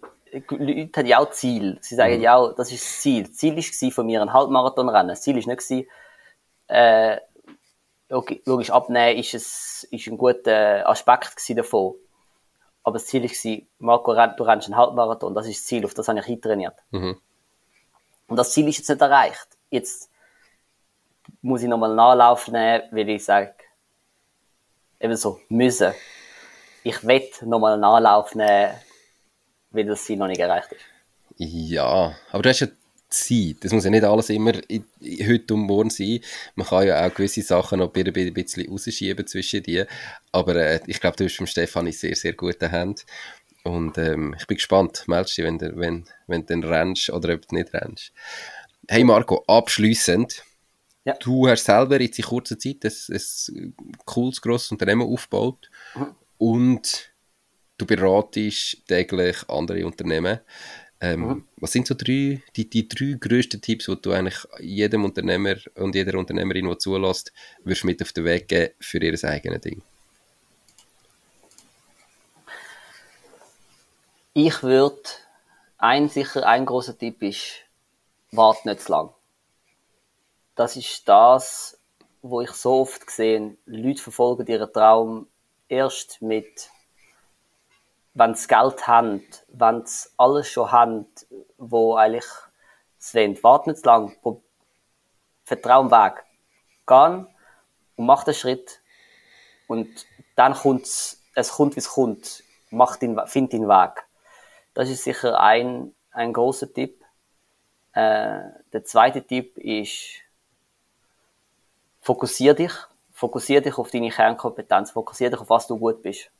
Leute haben ja auch Ziel. Sie sagen mhm. ja, das ist das Ziel. Das Ziel war von mir ein Halbmarathon rennen. Das Ziel war nicht, äh, logisch abnehmen ist, es, ist ein guter Aspekt davon. Aber das Ziel war, Marco, du rennst einen Halbmarathon. Das ist das Ziel, auf das habe ich eintrainiert. Mhm. Und das Ziel ist jetzt nicht erreicht. Jetzt muss ich nochmal Anlauf nehmen, weil ich sage, eben so, müssen. Ich will nochmal Anlauf nehmen, weil das Ziel noch nicht erreicht ist. Ja, aber du hast ja Zeit. Das muss ja nicht alles immer heute und morgen sein. Man kann ja auch gewisse Sachen noch ein bisschen rausschieben zwischen dir. Aber äh, ich glaube, du bist vom Stefan sehr, sehr gute Hand. Und ähm, ich bin gespannt. Meldest dich, wenn du, wenn, wenn rennst oder ob du nicht rennst. Hey Marco, abschließend. Ja. Du hast selber jetzt in kurzer Zeit ein, ein cooles, grosses Unternehmen aufgebaut. Mhm. Und du beratest täglich andere Unternehmen. Ähm, mhm. Was sind so drei, die, die drei grössten Tipps, die du eigentlich jedem Unternehmer und jeder Unternehmerin, die zulässt, würdest mit auf den Weg geben für ihr eigenes Ding? Ich würde, ein sicher, ein großer Tipp ist, wart nicht zu lang. Das ist das, wo ich so oft gesehen, Leute verfolgen ihren Traum erst mit wenn sie Geld haben, wenn sie alles schon haben, wo eigentlich es wollen. Warte nicht zu lang, vertrau dem Weg. Gehen und mach den Schritt und dann kommt's, es kommt, wie es kommt. Mach den, find den Weg. Das ist sicher ein, ein großer Tipp. Äh, der zweite Tipp ist, fokussier dich. Fokussier dich auf deine Kernkompetenz. Fokussier dich auf was du gut bist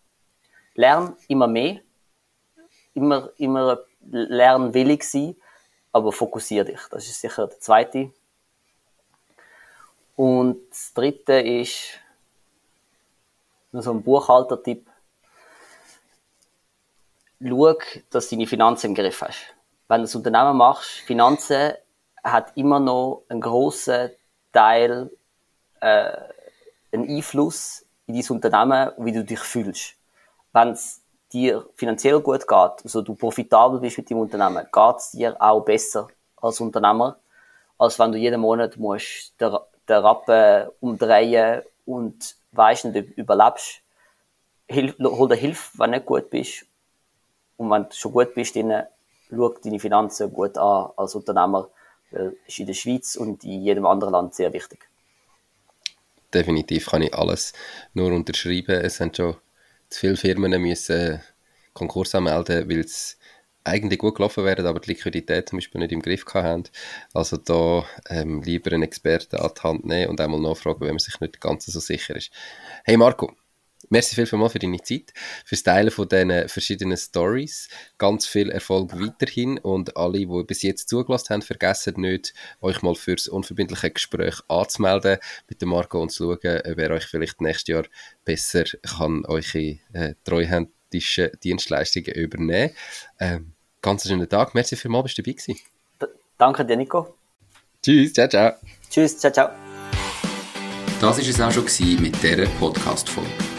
lern immer mehr, immer, immer lernwillig sein, aber fokussier dich. Das ist sicher der zweite. Und das dritte ist noch so ein Buchhaltertipp. Schau, dass du deine Finanzen im Griff hast. Wenn du ein Unternehmen machst, Finanzen hat immer noch einen grossen Teil, äh, einen Einfluss in dein Unternehmen wie du dich fühlst wenn es dir finanziell gut geht, also du profitabel bist mit dem Unternehmen, geht es dir auch besser als Unternehmer, als wenn du jeden Monat musst den, den Rappen umdrehen und weißt nicht, überlebst. Hilf, hol dir Hilfe, wenn du nicht gut bist. Und wenn du schon gut bist, dann schau deine Finanzen gut an als Unternehmer. Das ist in der Schweiz und in jedem anderen Land sehr wichtig. Definitiv kann ich alles nur unterschreiben. Es sind schon zu viele Firmen müssen Konkurs anmelden, weil es eigentlich gut gelaufen wäre, aber die Liquidität zum Beispiel nicht im Griff haben. Also da ähm, lieber einen Experten an die Hand nehmen und einmal nachfragen, wenn man sich nicht ganz so sicher ist. Hey Marco, Merci vielmals für deine Zeit, fürs Teilen von diesen verschiedenen Stories. Ganz viel Erfolg weiterhin und alle, die bis jetzt zugelassen haben, vergessen nicht, euch mal fürs unverbindliche Gespräch anzumelden mit dem Marco und zu schauen, ob er euch vielleicht nächstes Jahr besser kann eure äh, treuhändischen Dienstleistungen übernehmen. Ähm, ganz schönen Tag. Merci vielmals, bist du dabei gewesen. Danke dir, Nico. Tschüss, ciao, ciao. Tschüss, ciao, ciao. Das war es auch schon mit dieser Podcast-Folge